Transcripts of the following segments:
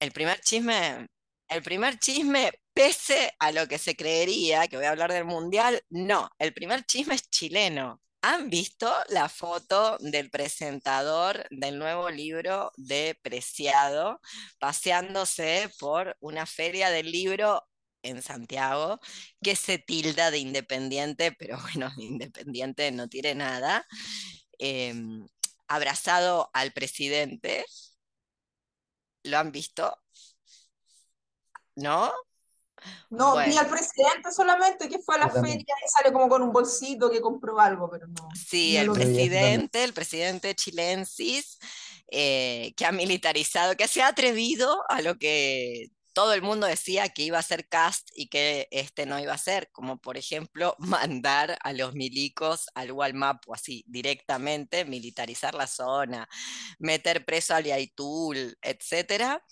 El primer chisme, el primer chisme, pese a lo que se creería, que voy a hablar del mundial, no, el primer chisme es chileno. ¿Han visto la foto del presentador del nuevo libro de Preciado paseándose por una feria del libro en Santiago que se tilda de independiente, pero bueno, independiente no tiene nada, em, abrazado al presidente? ¿Lo han visto? ¿No? No, vi Bueno, al presidente solamente que fue a la feria y sale como con un bolsito que compró algo, pero no, sí, no el vi. vi presidente, el presidente chilensis, eh, que ha militarizado, que se ha atrevido a lo que todo el mundo decía que iba a ser cast y que este no iba a ser, como por ejemplo mandar a los milicos al Gualmapu así directamente, militarizar la zona, meter preso a Liaitul, etcétera.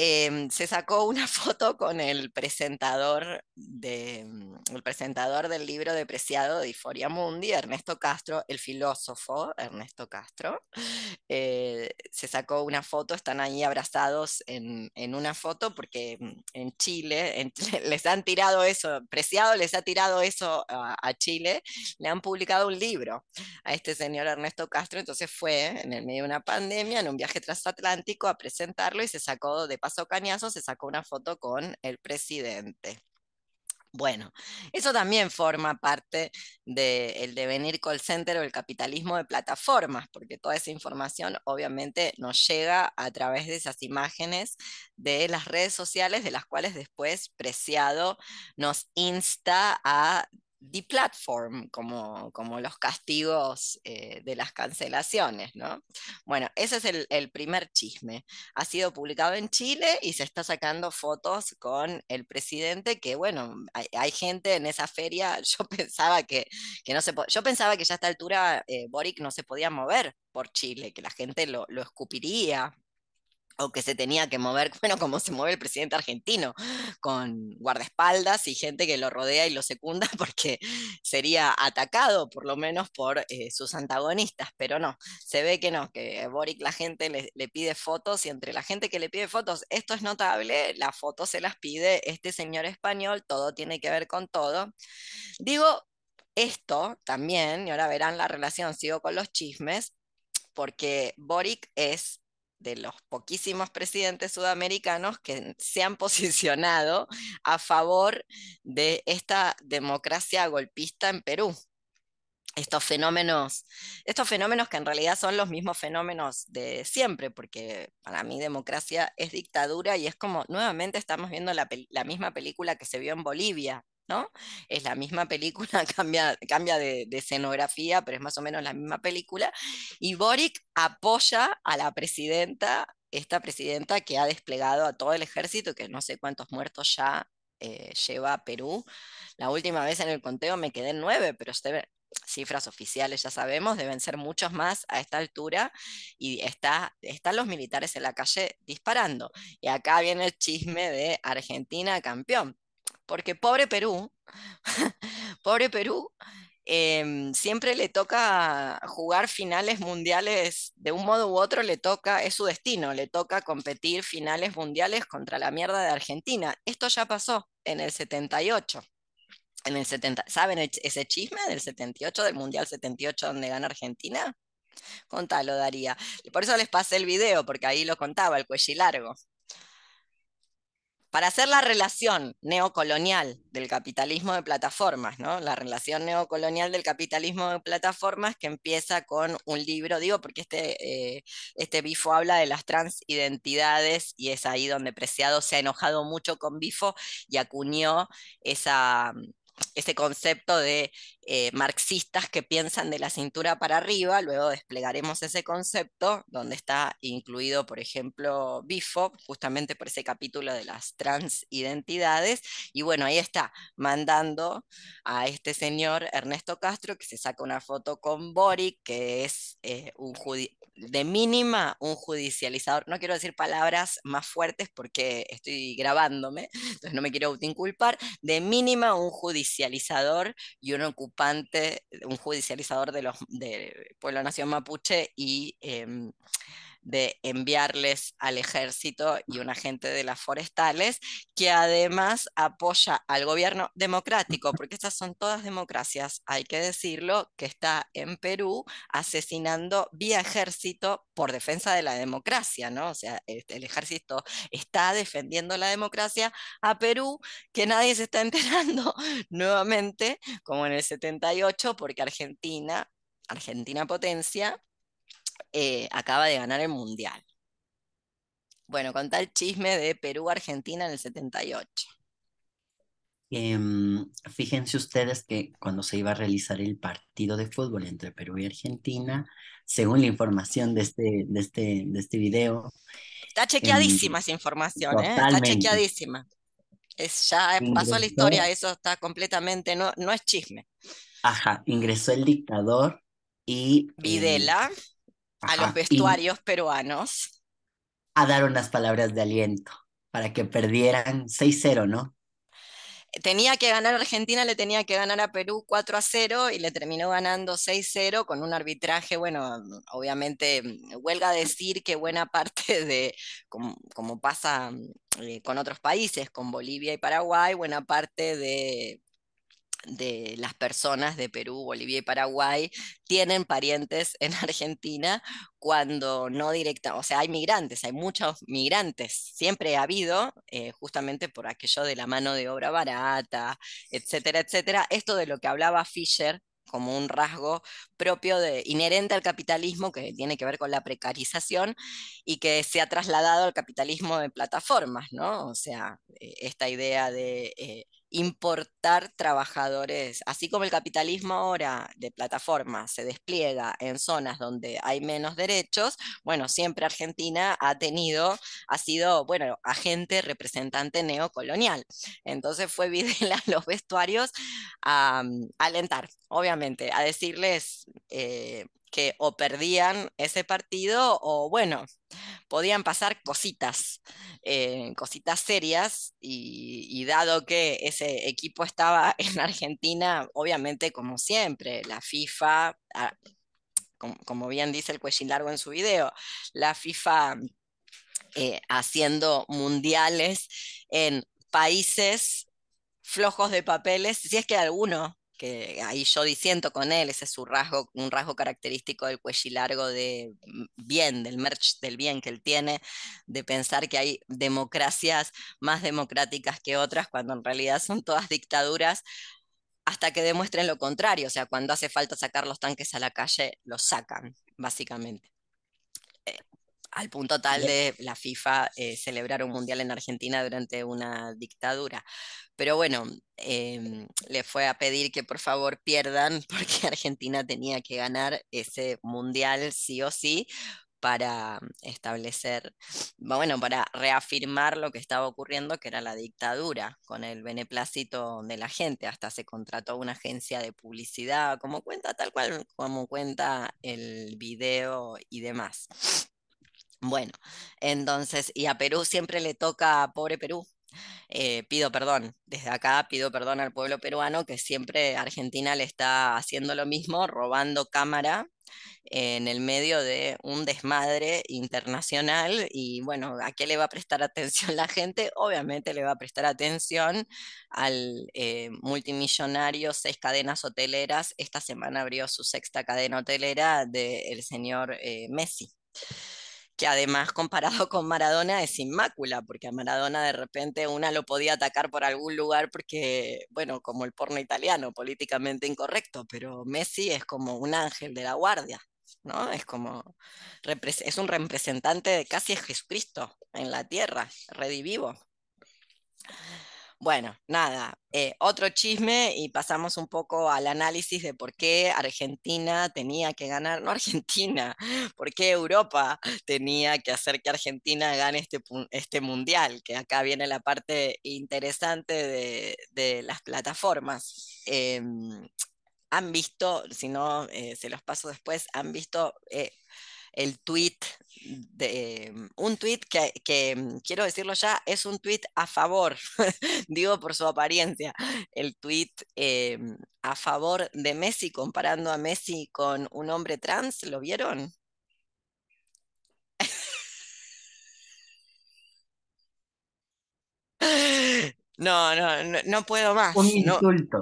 Em, se sacó una foto con el presentador, de, mm, presentador del libro de Preciado de Iforia Mundi, Ernesto Castro, el filósofo Ernesto Castro. Eh, se sacó una foto, están ahí abrazados en, una foto porque mm, en Chile les han tirado eso, Preciado les ha tirado eso a, a Chile, le han publicado un libro a este señor Ernesto Castro, entonces fue en el medio de una pandemia, en un viaje transatlántico, a presentarlo y se sacó, de paso cañazo, se sacó una foto con el presidente. Bueno, eso también forma parte del devenir call center o capitalismo de plataformas, porque toda esa información obviamente nos llega a través de esas imágenes de las redes sociales, de las cuales después Preciado nos insta a deplatform, como, como los castigos eh, de las cancelaciones, ¿no? Bueno, ese es el, el primer chisme. Ha sido publicado en Chile y se está sacando fotos con el presidente, que bueno, hay, hay gente en esa feria, yo pensaba que, que no se yo pensaba que ya a esta altura eh, Boric no se podía mover por Chile, que la gente lo, lo escupiría, o que se tenía que mover, bueno, como se mueve el presidente argentino, con guardaespaldas y gente que lo rodea y lo secunda porque sería atacado por lo menos por eh, sus antagonistas, pero no, se ve que no, que Boric la gente le, le pide fotos y entre la gente que le pide fotos, esto es notable, las fotos se las pide este señor español, todo tiene que ver con todo. Digo esto también, y ahora verán la relación, sigo con los chismes, porque Boric es de los poquísimos presidentes sudamericanos que se han posicionado a favor de esta democracia golpista en Perú. Estos fenómenos, estos fenómenos que en realidad son los mismos fenómenos de siempre, porque para mí democracia es dictadura y es como nuevamente estamos viendo la, la misma película que se vio en Bolivia, ¿no? Es la misma película, cambia, cambia de, escenografía, pero es más o menos la misma película. Y Boric apoya a la presidenta, esta presidenta que ha desplegado a todo el ejército, que no sé cuántos muertos ya eh, lleva Perú. La última vez en el conteo me quedé en nueve, pero cifras oficiales ya sabemos, deben ser muchos más a esta altura. Y está, están los militares en la calle disparando. Y acá viene el chisme de Argentina campeón. Porque pobre Perú, pobre Perú, em, siempre le toca jugar finales mundiales, de un modo u otro le toca, es su destino, le toca competir finales mundiales contra la mierda de Argentina. Esto ya pasó en el 78. En el 70, ¿saben el- ese chisme del 78, del Mundial 78 donde gana Argentina? Contalo, Daría. Por eso les pasé el video, porque ahí lo contaba, el cuello largo. Para hacer la relación neocolonial del capitalismo de plataformas, ¿no? La relación neocolonial del capitalismo de plataformas que empieza con un libro, digo, porque este, eh, este Bifo habla de las transidentidades y es ahí donde Preciado se ha enojado mucho con Bifo y acuñó esa, ese concepto de eh, marxistas que piensan de la cintura para arriba, luego desplegaremos ese concepto donde está incluido, por ejemplo, Bifo, justamente por ese capítulo de las transidentidades, y bueno, ahí está, mandando a este señor Ernesto Castro, que se saca una foto con Boric, que es eh, un de mínima un judicializador, no quiero decir palabras más fuertes porque estoy grabándome, entonces no me quiero autoinculpar, de mínima un judicializador y un un judicializador de los de Pueblo Nación Mapuche y eh, de enviarles al ejército y un agente de las forestales, que además apoya al gobierno democrático, porque estas son todas democracias, hay que decirlo, que está en Perú asesinando vía ejército por defensa de la democracia, ¿no? O sea, el ejército está defendiendo la democracia a Perú, que nadie se está enterando nuevamente, como en el 78, porque Argentina, Argentina potencia, eh, acaba de ganar el Mundial. Bueno, con tal chisme de Perú-Argentina en el 78. Em, fíjense ustedes que cuando se iba a realizar el partido de fútbol entre Perú y Argentina, según la información de este, de este, de este video. Está chequeadísima esa información, ¿eh? está chequeadísima. Es, ya pasó la historia, eso está completamente, no, no es chisme. Ajá, ingresó el dictador y... Videla a los vestuarios peruanos. A dar unas palabras de aliento para que perdieran 6-0, ¿no? tenía que ganar Argentina, le tenía que ganar a Perú 4 a 0 y le terminó ganando 6-0 con un arbitraje, bueno, obviamente huelga decir que buena parte de, como, pasa eh, con otros países, con Bolivia y Paraguay, buena parte de de las personas de Perú, Bolivia y Paraguay tienen parientes en Argentina cuando no directa, o sea, hay migrantes, hay muchos migrantes, siempre ha habido, eh, justamente por aquello de la mano de obra barata, etcétera, etcétera. Esto de lo que hablaba Fisher como un rasgo propio de, inherente al capitalismo que tiene que ver con la precarización y que se ha trasladado al capitalismo de plataformas, ¿no? O sea, eh, esta idea de eh, importar trabajadores, así como el capitalismo ahora de plataforma se despliega en zonas donde hay menos derechos, bueno, siempre Argentina ha tenido, ha sido, bueno, agente representante neocolonial. Entonces fue Videla los vestuarios a, alentar, obviamente, a decirles eh, que o perdían ese partido o bueno, podían pasar cositas, eh, cositas serias y, dado que ese equipo estaba en Argentina, obviamente como siempre, la FIFA, ah, como, bien dice el Cuellín Largo en su video, la FIFA eh, haciendo mundiales en países flojos de papeles, si es que alguno que ahí yo disiento con él, ese es su rasgo, un rasgo característico del cuello largo de mm, bien, del merch del bien que él tiene, de pensar que hay democracias más democráticas que otras, cuando en realidad son todas dictaduras, hasta que demuestren lo contrario, o sea, cuando hace falta sacar los tanques a la calle, los sacan, básicamente. Al punto tal de la FIFA eh, celebrar un mundial en Argentina durante una dictadura. Pero bueno, em, le fue a pedir que por favor pierdan porque Argentina tenía que ganar ese mundial sí o sí para establecer, bueno, para reafirmar lo que estaba ocurriendo, que era la dictadura, con el beneplácito de la gente. Hasta se contrató una agencia de publicidad, como cuenta, tal cual como cuenta el video y demás. Bueno, entonces, y a Perú siempre le toca, pobre Perú, eh, pido perdón, desde acá pido perdón al pueblo peruano que siempre Argentina le está haciendo lo mismo, robando cámara en el medio de un desmadre internacional y bueno, ¿a qué le va a prestar atención la gente? Obviamente le va a prestar atención al eh, multimillonario, seis cadenas hoteleras. Esta semana abrió su sexta cadena hotelera del señor eh, Messi que además comparado con Maradona es inmácula, porque a Maradona de repente una lo podía atacar por algún lugar porque, bueno, como el porno italiano, políticamente incorrecto, pero Messi es como un ángel de la guardia, ¿no? Es como, es un representante de casi Jesucristo en la tierra, redivivo. Bueno, nada, eh, otro chisme y pasamos un poco al análisis de por qué Argentina tenía que ganar, no Argentina, por qué Europa tenía que hacer que Argentina gane este, este mundial, que acá viene la parte interesante de, las plataformas. Em, han visto, si no, eh, se los paso después, han visto eh, el tweet, de, em, un tweet que, que, em, quiero decirlo ya, es un tweet a favor, digo por su apariencia, el tweet em, a favor de Messi comparando a Messi con un hombre trans, ¿lo vieron? No, no, no, no puedo más. Un insulto.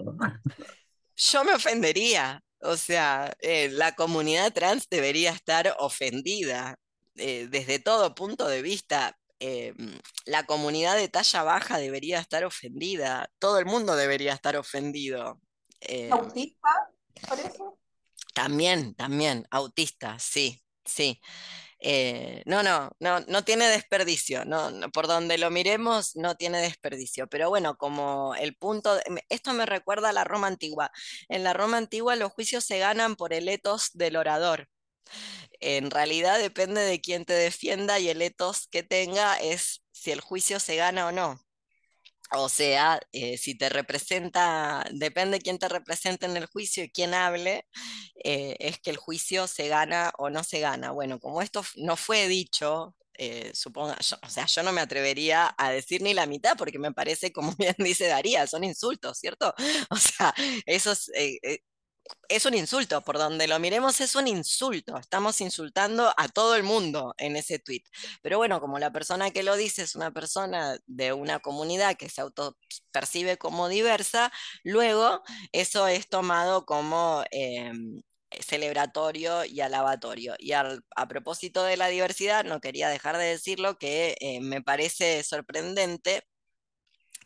Yo me ofendería. O sea, eh, la comunidad trans debería estar ofendida eh, desde todo punto de vista. eh, la comunidad de talla baja debería estar ofendida. Todo el mundo debería estar ofendido. ¿Autista? Parece. también, también, autista, sí, sí. Eh, no, no, no, no tiene desperdicio, no, no, por donde lo miremos no tiene desperdicio, pero bueno, como el punto, de- esto me recuerda a la Roma antigua. En la Roma antigua los juicios se ganan por el etos del orador. En realidad depende de quién te defienda y el etos que tenga es si el juicio se gana o no. O sea, eh, si te representa, depende quién te represente en el juicio y quién hable, eh, es que el juicio se gana o no se gana. Bueno, como esto no fue dicho, eh, suponga, yo- o sea, yo no me atrevería a decir ni la mitad porque me parece, como bien dice Daría, son insultos, ¿cierto? O sea, eso es, eh, es un insulto, por donde lo miremos es un insulto, estamos insultando a todo el mundo en ese tweet. Pero bueno, como la persona que lo dice es una persona de una comunidad que se autopercibe como diversa, luego eso es tomado como eh, celebratorio y alabatorio. Y a propósito de la diversidad, no quería dejar de decirlo que eh, me parece sorprendente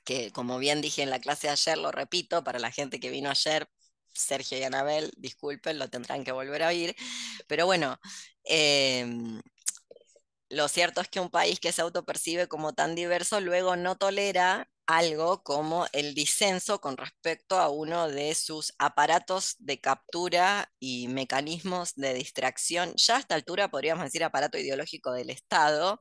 que como bien dije en la clase ayer, lo repito, para la gente que vino ayer, Sergio y Anabel, disculpen, lo tendrán que volver a oír, pero bueno, em, lo cierto es que un país que se autopercibe como tan diverso luego no tolera algo como el disenso con respecto a uno de sus aparatos de captura y mecanismos de distracción, ya a esta altura podríamos decir aparato ideológico del Estado,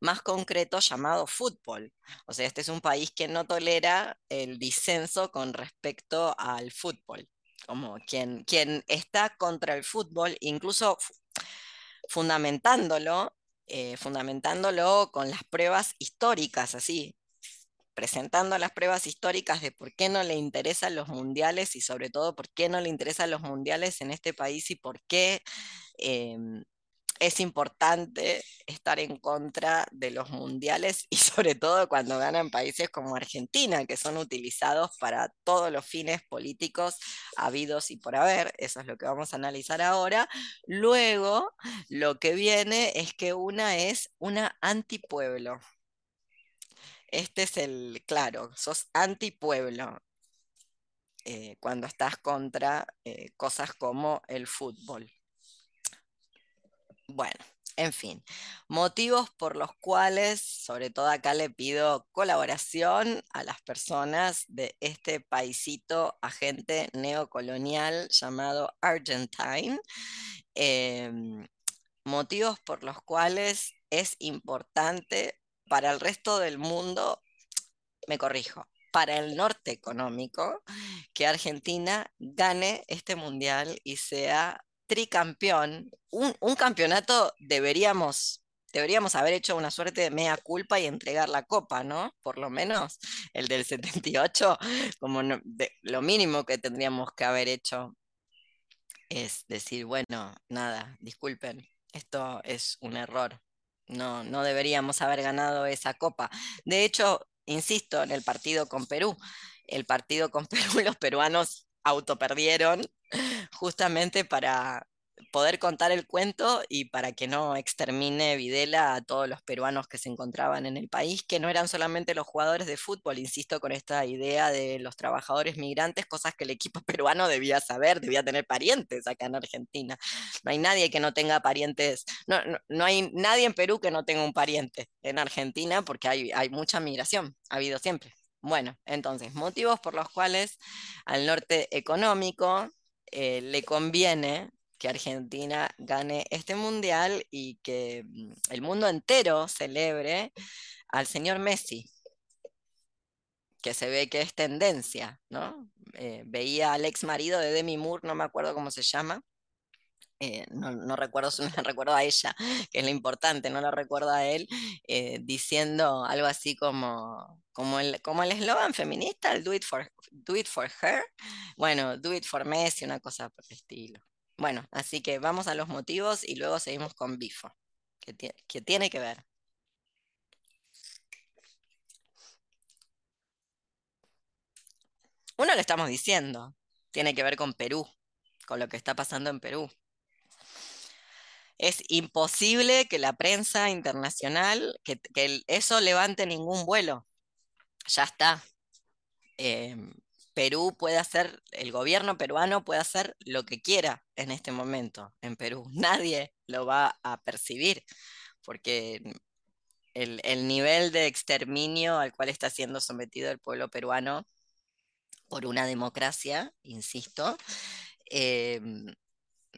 más concreto llamado fútbol. O sea, este es un país que no tolera el disenso con respecto al fútbol. Como quien, quien está contra el fútbol, incluso fu- fundamentándolo, eh, fundamentándolo con las pruebas históricas, así, presentando las pruebas históricas de por qué no le interesan los mundiales y sobre todo por qué no le interesan los mundiales en este país y por qué em, es importante estar en contra de los mundiales y sobre todo cuando ganan países como Argentina, que son utilizados para todos los fines políticos habidos y por haber. Eso es lo que vamos a analizar ahora. Luego, lo que viene es que una es una antipueblo. Este es el, claro, sos antipueblo eh, cuando estás contra eh, cosas como el fútbol. Bueno, en fin, motivos por los cuales, sobre todo acá le pido colaboración a las personas de este paisito agente neocolonial llamado Argentine. Em, motivos por los cuales es importante para el resto del mundo, me corrijo, para el norte económico, que Argentina gane este mundial y sea tricampeón. Un, un campeonato deberíamos, deberíamos haber hecho una suerte de mea culpa y entregar la copa, ¿no? Por lo menos el del 78, como lo mínimo que tendríamos que haber hecho es decir, bueno, nada, disculpen, esto es un error. No, no deberíamos haber ganado esa copa. De hecho, insisto, en el partido con Perú, el partido con Perú, los peruanos autoperdieron justamente para poder contar el cuento y para que no extermine Videla a todos los peruanos que se encontraban en el país, que no eran solamente los jugadores de fútbol, insisto con esta idea de los trabajadores migrantes, cosas que el equipo peruano debía saber, debía tener parientes acá en Argentina. No hay nadie que no tenga parientes, no, no, no hay nadie en Perú que no tenga un pariente en Argentina porque hay, hay mucha migración, ha habido siempre. Bueno, entonces, motivos por los cuales al norte económico eh, le conviene que Argentina gane este mundial y que mm, el mundo entero celebre al señor Messi, que se ve que es tendencia, ¿no? Eh, veía al ex marido de Demi Moore, no me acuerdo cómo se llama, eh, no, no recuerdo su nombre, recuerdo a ella, que es lo importante, no lo recuerdo a él, eh, diciendo algo así como, como el como el eslogan feminista, el do it, for, do it for her, bueno, do it for Messi, una cosa por el estilo. Bueno, así que vamos a los motivos y luego seguimos con Bifo, que, que tiene que ver. Uno lo estamos diciendo, tiene que ver con Perú, con lo que está pasando en Perú. Es imposible que la prensa internacional, que, eso levante ningún vuelo. Ya está. Em, Perú puede hacer, el gobierno peruano puede hacer lo que quiera en este momento en Perú. Nadie lo va a percibir porque el, nivel de exterminio al cual está siendo sometido el pueblo peruano por una democracia, insisto, em,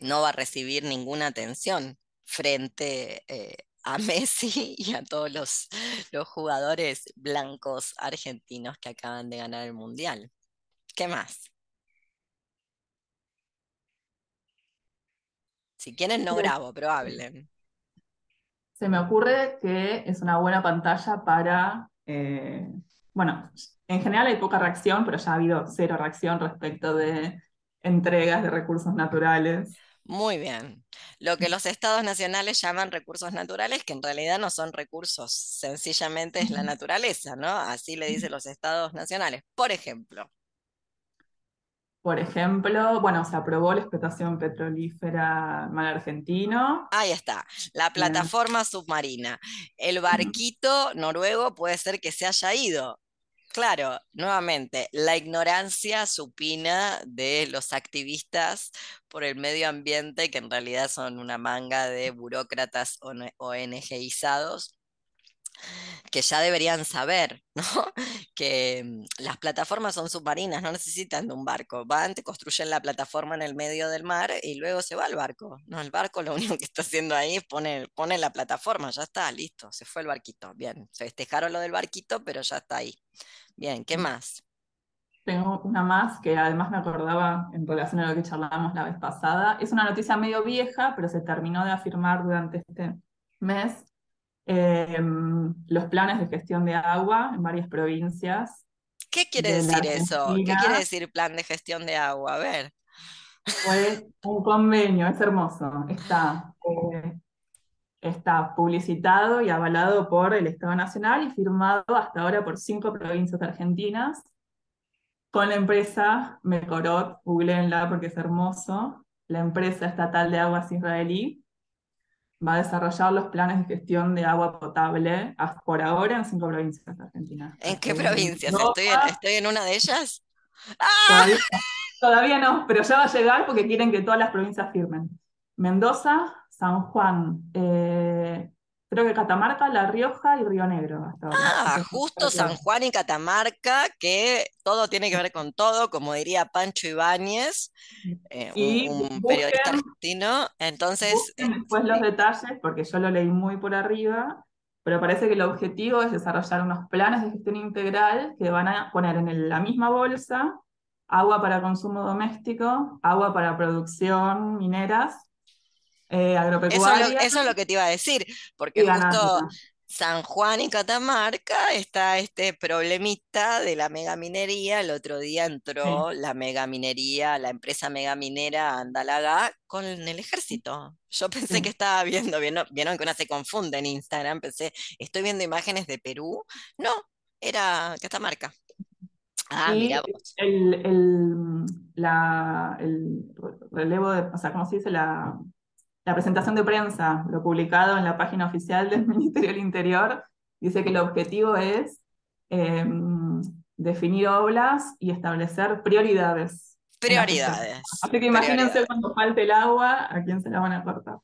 no va a recibir ninguna atención frente eh, a Messi y a todos los, los jugadores blancos argentinos que acaban de ganar el Mundial. ¿Qué más? Si quieren, no grabo, pero hablen. Se me ocurre que es una buena pantalla para, eh, bueno, en general hay poca reacción, pero ya ha habido cero reacción respecto de entregas de recursos naturales. Muy bien. Lo que los estados nacionales llaman recursos naturales, que en realidad no son recursos, sencillamente es la naturaleza, ¿no? Así le dicen los estados nacionales. Por ejemplo, por ejemplo, bueno, se aprobó la explotación petrolífera mar argentino. Ahí está, la plataforma submarina. El barquito noruego puede ser que se haya ido. Claro, nuevamente, la ignorancia supina de los activistas por el medio ambiente, que en realidad son una manga de burócratas ONGizados que ya deberían saber, ¿no? Que mm, las plataformas son submarinas, no necesitan de un barco. Van, te construyen la plataforma en el medio del mar y luego se va el barco. No, el barco lo único que está haciendo ahí es poner, pone la plataforma, ya está, listo, se fue el barquito. Bien, se festejaron lo del barquito, pero ya está ahí. Bien, ¿qué más? Tengo una más que además me acordaba en relación a lo que charlábamos la vez pasada. Es una noticia medio vieja, pero se terminó de afirmar durante este mes Em, los planes de gestión de agua en varias provincias. ¿Qué quiere decir eso? ¿Qué quiere decir plan de gestión de agua? A ver. Fue un convenio, es hermoso. Está, eh, está publicitado y avalado por el Estado Nacional y firmado hasta ahora por cinco provincias argentinas con la empresa Mecorot, googleenla porque es hermoso, la empresa estatal de aguas israelí, va a desarrollar los planes de gestión de agua potable por ahora en cinco provincias de Argentina. ¿En qué provincias? ¿Estoy en, una de ellas? ¡Ah! Todavía, no, pero ya va a llegar porque quieren que todas las provincias firmen. Mendoza, San Juan, eh, Creo que Catamarca, La Rioja y Río Negro hasta ahora. Ah, justo San Juan y Catamarca, que todo tiene que ver con todo, como diría Pancho Ibáñez, eh, un, periodista argentino. Entonces. Después los este detalles, porque yo lo leí muy por arriba, pero parece que el objetivo es desarrollar unos planes de gestión integral que van a poner en la misma bolsa agua para consumo doméstico, agua para producción mineras eh, eso, es lo que te iba a decir, porque justo San Juan y Catamarca está este problemita de la megaminería. El otro día entró la megaminería, la empresa megaminera Andalaga con el ejército. Yo pensé que estaba viendo, vieron, vieron que una se confunde en Instagram, pensé, estoy viendo imágenes de Perú. No, era Catamarca. Ah, mira El, el, la, el relevo de, o sea, ¿cómo se dice? La, la presentación de prensa, lo publicado en la página oficial del Ministerio del Interior, dice que el objetivo es em, definir obras y establecer prioridades. Prioridades. Así que imagínense cuando falte el agua, a quién se la van a cortar.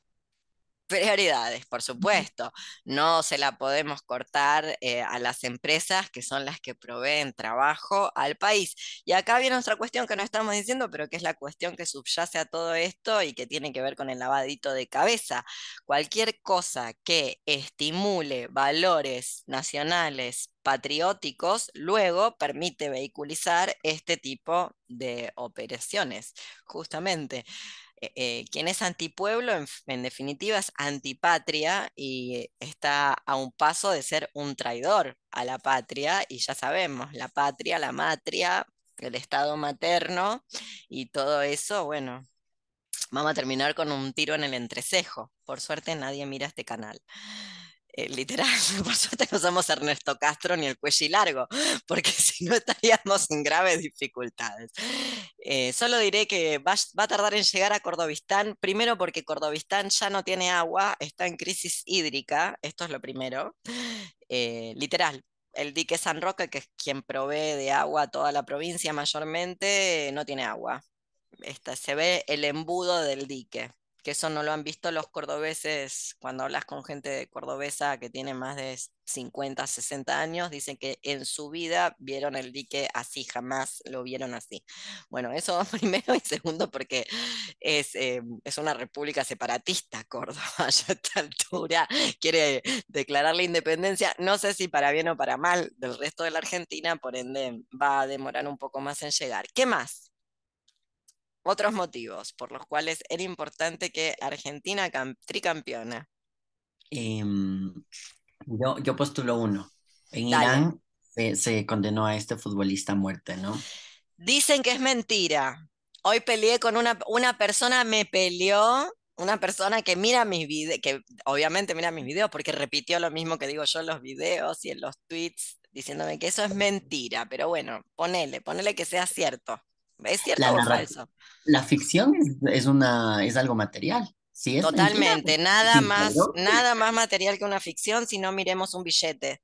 Prioridades, por supuesto. No se la podemos cortar eh, a las empresas que son las que proveen trabajo al país. Y acá viene otra cuestión que no estamos diciendo, pero que es la cuestión que subyace a todo esto y que tiene que ver con el lavadito de cabeza. Cualquier cosa que estimule valores nacionales patrióticos, luego permite vehiculizar este tipo de operaciones, justamente. Eh, eh, quien es antipueblo, en, definitiva, es antipatria y está a un paso de ser un traidor a la patria. Y ya sabemos, la patria, la matria, el estado materno y todo eso, bueno, vamos a terminar con un tiro en el entrecejo. Por suerte nadie mira este canal. Eh, literal, por suerte no somos Ernesto Castro ni el cuello largo, porque si no estaríamos en graves dificultades. Eh, solo diré que va, va, a tardar en llegar a Cordovistán, primero porque Cordovistán ya no tiene agua, está en crisis hídrica, esto es lo primero, eh, literal. El dique San Roque, que es quien provee de agua a toda la provincia mayormente, no tiene agua. Se ve el embudo del dique que eso no lo han visto los cordobeses cuando hablas con gente cordobesa que tiene más de 50, 60 años, dicen que en su vida vieron el dique así, jamás lo vieron así. Bueno, eso primero y segundo porque es, eh, es una república separatista Córdoba, ya a esta altura quiere declarar la independencia, no sé si para bien o para mal del resto de la Argentina, por ende va a demorar un poco más en llegar. ¿Qué más? Otros motivos por los cuales era importante que Argentina tricampeona. Em, yo, yo postulo uno. En Irán se, condenó a este futbolista a muerte, ¿no? Dicen que es mentira. Hoy peleé con una, una persona, me peleó, una persona que mira mis videos, que obviamente mira mis videos porque repitió lo mismo que digo yo en los videos y en los tweets, diciéndome que eso es mentira, pero bueno, ponele, ponele que sea cierto. ¿Es cierto la, o falso? La ficción es, una, es algo material. Sí, es Totalmente, nada, más, nada más material que una ficción si no miremos un billete.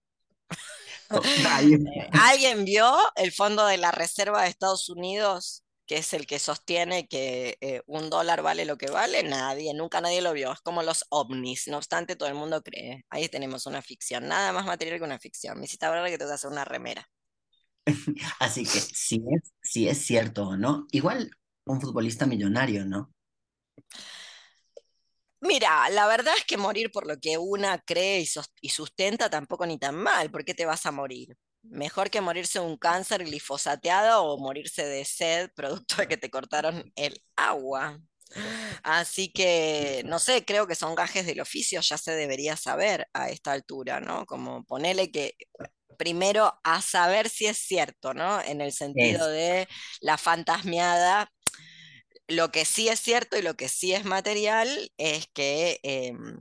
¿Alguien vio el fondo de la Reserva de Estados Unidos, que es el que sostiene que eh, un dólar vale lo que vale? Nadie, nunca nadie lo vio. Es como los ovnis, no obstante, todo el mundo cree. Ahí tenemos una ficción, nada más material que una ficción. Me hiciste hablar que tengo que hacer una remera. Así que si es, si es cierto o no, igual un futbolista millonario, ¿no? Mira, la verdad es que morir por lo que una cree y, sustenta tampoco ni tan mal. ¿Por qué te vas a morir? Mejor que morirse de un cáncer glifosateado o morirse de sed producto de que te cortaron el agua. Así que, no sé, creo que son gajes del oficio, ya se debería saber a esta altura, ¿no? Como ponele que primero a saber si es cierto, ¿no? En el sentido de la fantasmeada. Lo que sí es cierto y lo que sí es material es que em,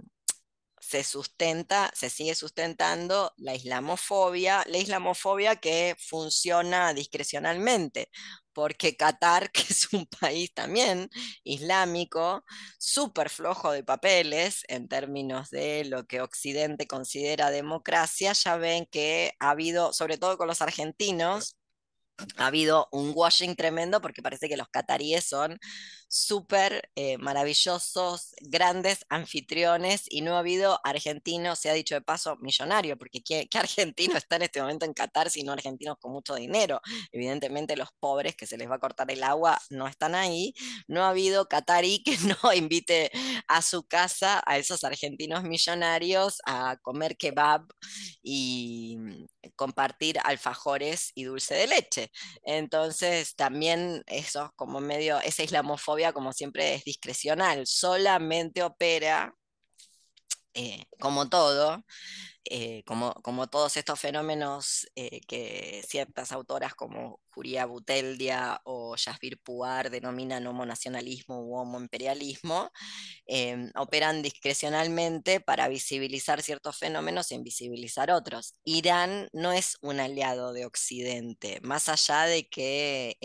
se sustenta, se sigue sustentando la islamofobia, la islamofobia que funciona discrecionalmente porque Qatar, que es un país también islámico, súper flojo de papeles en términos de lo que Occidente considera democracia, ya ven que ha habido, sobre todo con los argentinos, ha habido un washing tremendo porque parece que los cataríes son súper eh, maravillosos, grandes anfitriones y no ha habido argentino, se ha dicho de paso, millonario, porque ¿qué, argentino está en este momento en Qatar sino argentinos con mucho dinero? Evidentemente los pobres que se les va a cortar el agua no están ahí. No ha habido catarí que no invite a su casa a esos argentinos millonarios a comer kebab y compartir alfajores y dulce de leche. Entonces también eso como medio, esa islamofobia como siempre, es discrecional, solamente opera, eh, como todo, eh, como, como, todos estos fenómenos eh, que ciertas autoras como Julia Buteldia o Jasbir Puar denominan homonacionalismo u homoimperialismo, operan discrecionalmente para visibilizar ciertos fenómenos e invisibilizar otros. Irán no es un aliado de Occidente, más allá de que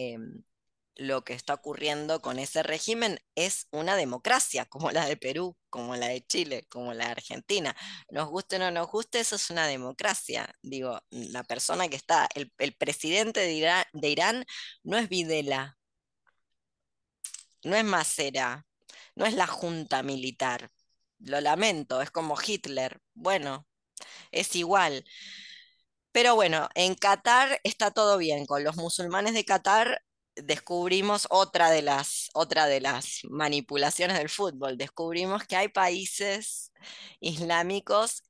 lo que está ocurriendo con ese régimen es una democracia, como la de Perú, como la de Chile, como la de Argentina. Nos guste o no nos guste, eso es una democracia. Digo, la persona que está, el, presidente de Irán, de Irán no es Videla, no es Macera, no es la junta militar. Lo lamento, es como Hitler. Bueno, es igual. Pero bueno, en Qatar está todo bien. Con los musulmanes de Qatar descubrimos otra de las, otra de las manipulaciones del fútbol. Descubrimos que hay países islámicos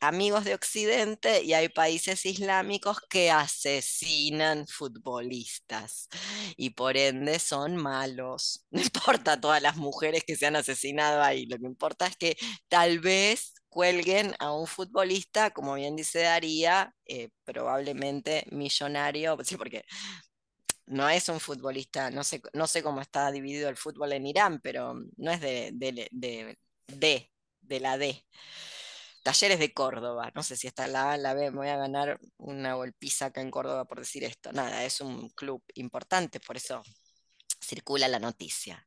amigos de Occidente y hay países islámicos que asesinan futbolistas y por ende son malos. No importa todas las mujeres que se han asesinado ahí, lo que importa es que tal vez cuelguen a un futbolista, como bien dice Daría, eh, probablemente millonario, sí, porque no es un futbolista, no sé, no sé cómo está dividido el fútbol en Irán, pero no es de, de, de, de, la D. Talleres de Córdoba, no sé si está la A, la B, me voy a ganar una golpiza acá en Córdoba por decir esto. Nada, es un club importante, por eso circula la noticia.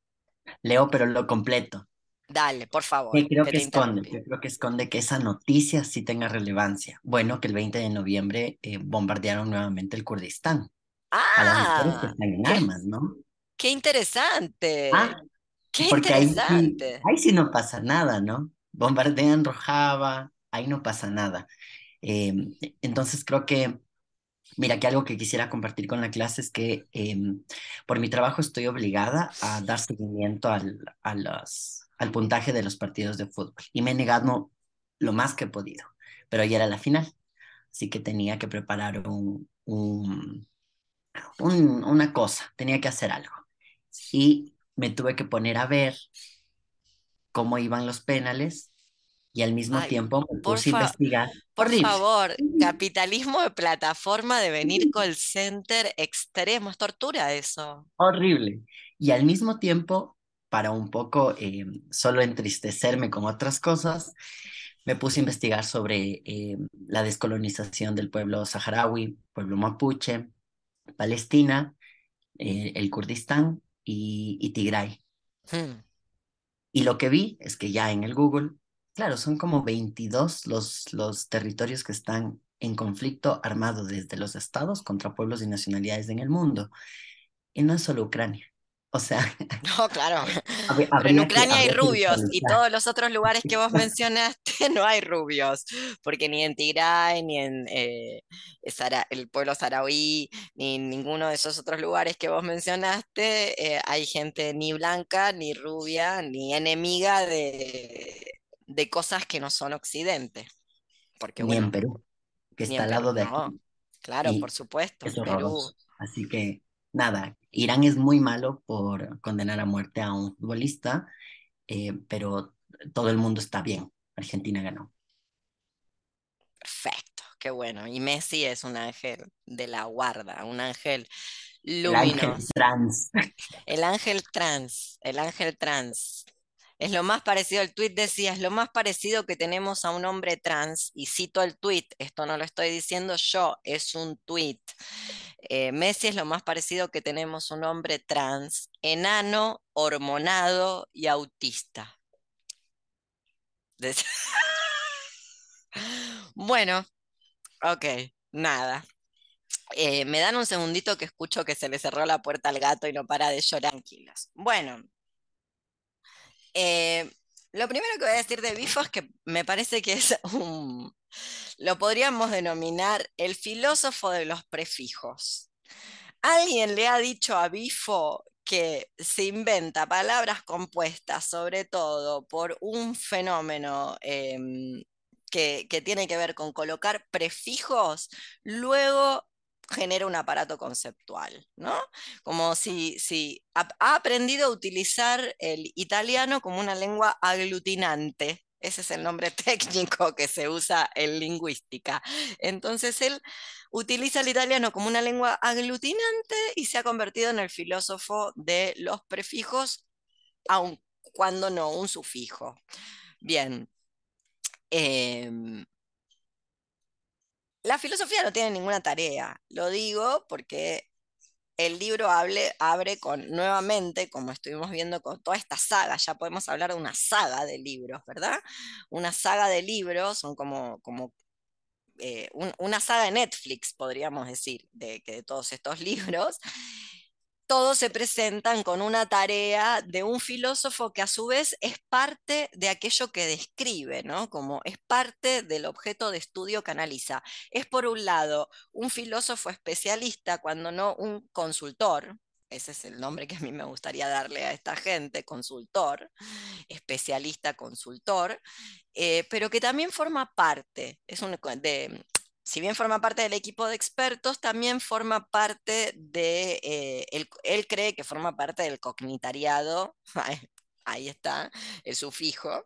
Leo, pero lo completo. Dale, por favor. ¿Qué creo que, esconde? ¿Qué creo que esconde que esa noticia sí tenga relevancia? Bueno, que el 20 de noviembre eh, bombardearon nuevamente el Kurdistán. Ah, a las mujeres que están en armas, ¿no? qué interesante. Ah, Qué porque ahí sí, interesante. ahí sí no pasa nada, ¿no? Bombardean Rojava, ahí no pasa nada. Eh, entonces creo que, mira, que algo que quisiera compartir con la clase es que eh, por mi trabajo estoy obligada a dar seguimiento al, a los, al puntaje de los partidos de fútbol y me he negado lo más que he podido, pero ya era la final, así que tenía que preparar un, un, un- una cosa, tenía que hacer algo. Y me tuve que poner a ver cómo iban los penales y al mismo Ay, tiempo me por puse a investigar. por Horrible. favor, capitalismo de plataforma de venir call center extremo, es tortura eso. Horrible. Y al mismo tiempo, para un poco eh, solo entristecerme con otras cosas, me puse a investigar sobre eh, la descolonización del pueblo saharaui, pueblo mapuche, Palestina, eh, el Kurdistán y, y Tigray. Hmm. Y lo que vi es que ya en el Google, claro, son como 22 los, los territorios que están en conflicto armado desde los estados contra pueblos y nacionalidades en el mundo. Y no es solo Ucrania. O sea, No, claro. Pero en que, Ucrania hay rubios y todos los otros lugares que vos mencionaste no hay rubios, porque ni en Tigray, ni en eh, el pueblo saharaui, ni en ninguno de esos otros lugares que vos mencionaste, eh, hay gente ni blanca, ni rubia, ni enemiga de, de cosas que no son Occidente. Porque Ni en Perú, que está al Perú, lado de no, claro, Y por supuesto, Perú. Así que nada, Irán es muy malo por condenar a muerte a un futbolista, eh, pero todo el mundo está bien. Argentina ganó. Perfecto, qué bueno. Y Messi es un ángel de la guarda, un ángel El ángel luminoso. trans. El ángel trans, el ángel trans. Es lo más parecido, el tuit decía, es lo más parecido que tenemos a un hombre trans, y cito el tuit, esto no lo estoy diciendo yo, es un tuit. Eh, Messi es lo más parecido que tenemos un hombre trans, enano, hormonado y autista. Bueno, ok, nada. Eh, me dan un segundito que escucho que se le cerró la puerta al gato y no para de llorar. Tranquilos. Bueno, eh, lo primero que voy a decir de Bifo es que me parece que es un, lo podríamos denominar el filósofo de los prefijos. Alguien le ha dicho a Bifo que se inventa palabras compuestas sobre todo por un fenómeno em, que, que tiene que ver con colocar prefijos, luego genera un aparato conceptual, ¿no? Como si, si ha, aprendido a utilizar el italiano como una lengua aglutinante. Ese es el nombre técnico que se usa en lingüística. Entonces él utiliza el italiano como una lengua aglutinante y se ha convertido en el filósofo de los prefijos, aun cuando no un sufijo. Bien. em, la filosofía no tiene ninguna tarea, lo digo porque el libro abre con, nuevamente, como estuvimos viendo con toda esta saga, ya podemos hablar de una saga de libros, ¿verdad? Una saga de libros, son como, como eh, un- una saga de Netflix, podríamos decir, de, que de todos estos libros. Todos se presentan con una tarea de un filósofo que a su vez es parte de aquello que describe, ¿no? Como es parte del objeto de estudio que analiza. Es por un lado un filósofo especialista, cuando no un consultor, ese es el nombre que a mí me gustaría darle a esta gente, consultor, especialista consultor, eh, pero que también forma parte, es un, de, si bien forma parte del equipo de expertos, también forma parte de, eh, él, él cree que forma parte del cognitariado, ahí está, el sufijo,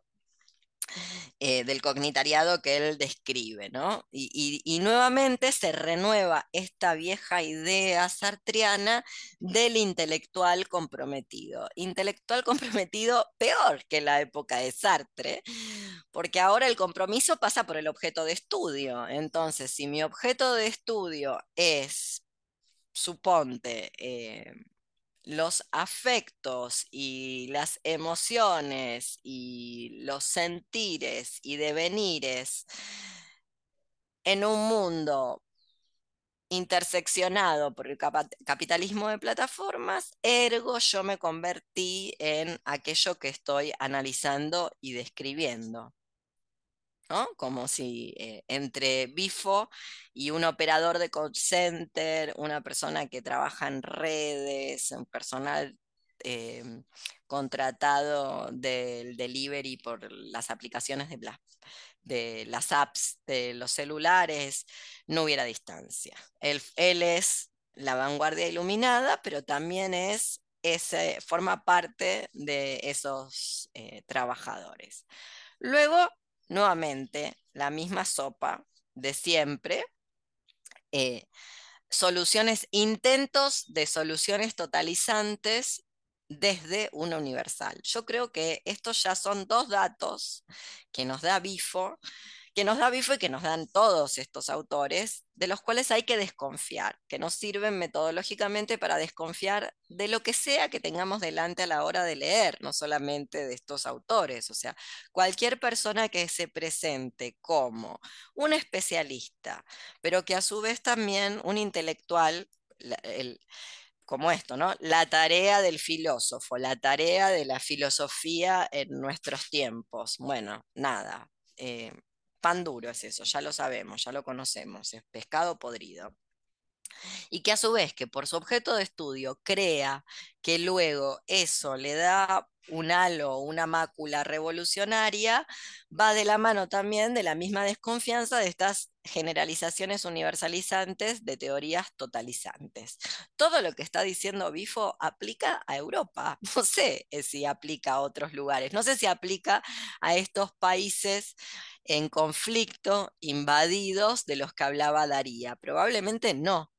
eh, del cognitariado que él describe, ¿no? Y, nuevamente se renueva esta vieja idea sartriana del intelectual comprometido. Intelectual comprometido peor que la época de Sartre, porque ahora el compromiso pasa por el objeto de estudio. Entonces, si mi objeto de estudio es, suponte, eh, los afectos y las emociones y los sentires y devenires en un mundo interseccionado por el capitalismo de plataformas, ergo yo me convertí en aquello que estoy analizando y describiendo. Como si eh, entre Bifo y un operador de call center, una persona que trabaja en redes, un personal em, contratado del delivery por las aplicaciones de, de las apps de los celulares, no hubiera distancia. Él, es la vanguardia iluminada, pero también es ese, forma parte de esos eh, trabajadores. Luego nuevamente la misma sopa de siempre. Eh, soluciones, intentos de soluciones totalizantes desde una universal. Yo creo que estos ya son dos datos que nos da Bifo que nos da Bifo y que nos dan todos estos autores, de los cuales hay que desconfiar, que nos sirven metodológicamente para desconfiar de lo que sea que tengamos delante a la hora de leer, no solamente de estos autores. O sea, cualquier persona que se presente como un especialista, pero que a su vez también un intelectual, como esto, ¿no? La tarea del filósofo, la tarea de la filosofía en nuestros tiempos. Bueno, nada. Eh, Pan duro es eso, ya lo sabemos, ya lo conocemos, es pescado podrido. Y que a su vez, que por su objeto de estudio crea que luego eso le da un halo, una mácula revolucionaria, va de la mano también de la misma desconfianza de estas generalizaciones universalizantes de teorías totalizantes. Todo lo que está diciendo Bifo aplica a Europa, no sé si aplica a otros lugares, no sé si aplica a estos países en conflicto, invadidos, de los que hablaba Daría, probablemente no.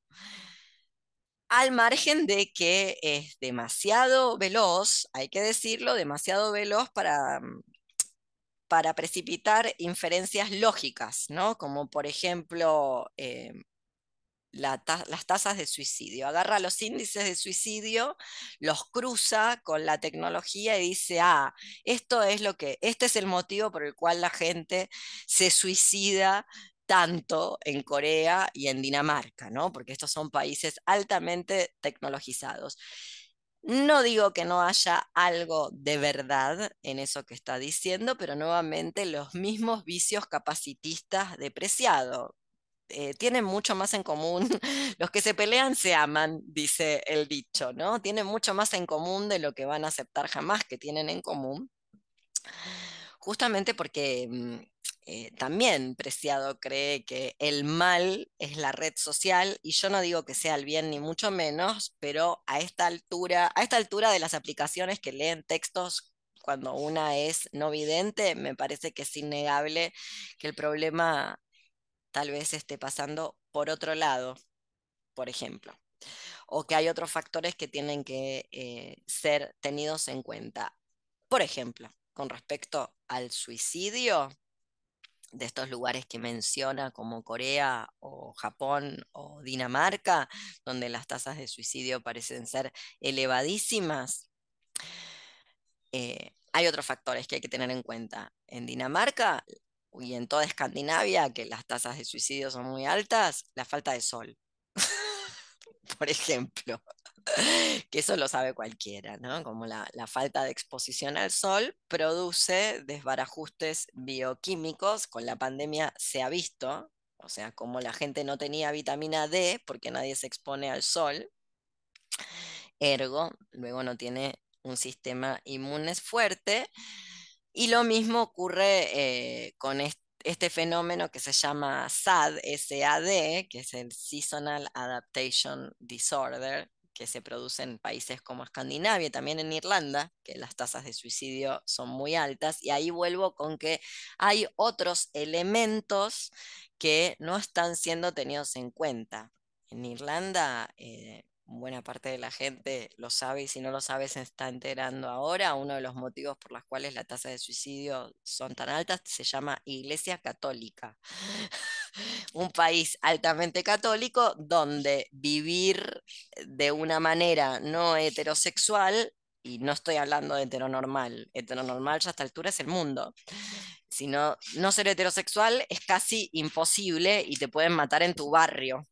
Al margen de que es demasiado veloz, hay que decirlo, demasiado veloz para, mm, para precipitar inferencias lógicas, ¿no? Como por ejemplo eh, las tasas de suicidio. Agarra los índices de suicidio, los cruza con la tecnología y dice, ah, esto es lo que, este es el motivo por el cual la gente se suicida tanto en Corea y en Dinamarca, ¿no? Porque estos son países altamente tecnologizados. No digo que no haya algo de verdad en eso que está diciendo, pero nuevamente los mismos vicios capacitistas depreciados. Eh, tienen mucho más en común, los que se pelean se aman, dice el dicho, ¿no? Tienen mucho más en común de lo que van a aceptar jamás que tienen en común, justamente porque mm, eh, también Preciado cree que el mal es la red social y yo no digo que sea el bien ni mucho menos, pero a esta altura, a esta altura de las aplicaciones que leen textos cuando una es no vidente, me parece que es innegable que el problema tal vez esté pasando por otro lado, por ejemplo, o que hay otros factores que tienen que eh, ser tenidos en cuenta. Por ejemplo, con respecto al suicidio, de estos lugares que menciona como Corea o Japón o Dinamarca, donde las tasas de suicidio parecen ser elevadísimas, eh, hay otros factores que hay que tener en cuenta. En Dinamarca y en toda Escandinavia, que las tasas de suicidio son muy altas, la falta de sol, por ejemplo. que eso lo sabe cualquiera, ¿no? Como la, falta de exposición al sol produce desbarajustes bioquímicos, con la pandemia se ha visto, o sea, como la gente no tenía vitamina D porque nadie se expone al sol, ergo, luego no tiene un sistema inmune fuerte, y lo mismo ocurre eh, con este fenómeno que se llama SAD, SAD, que es el Seasonal Adaptation Disorder, que se produce en países como Escandinavia, también en Irlanda, que las tasas de suicidio son muy altas. Y ahí vuelvo con que hay otros elementos que no están siendo tenidos en cuenta. En Irlanda, eh, buena parte de la gente lo sabe y si no lo sabe se está enterando ahora. Uno de los motivos por los cuales la tasa de suicidio son tan altas se llama Iglesia Católica. Un país altamente católico donde vivir de una manera no heterosexual, y no estoy hablando de heteronormal, heteronormal ya a esta altura es el mundo, sino no ser heterosexual es casi imposible y te pueden matar en tu barrio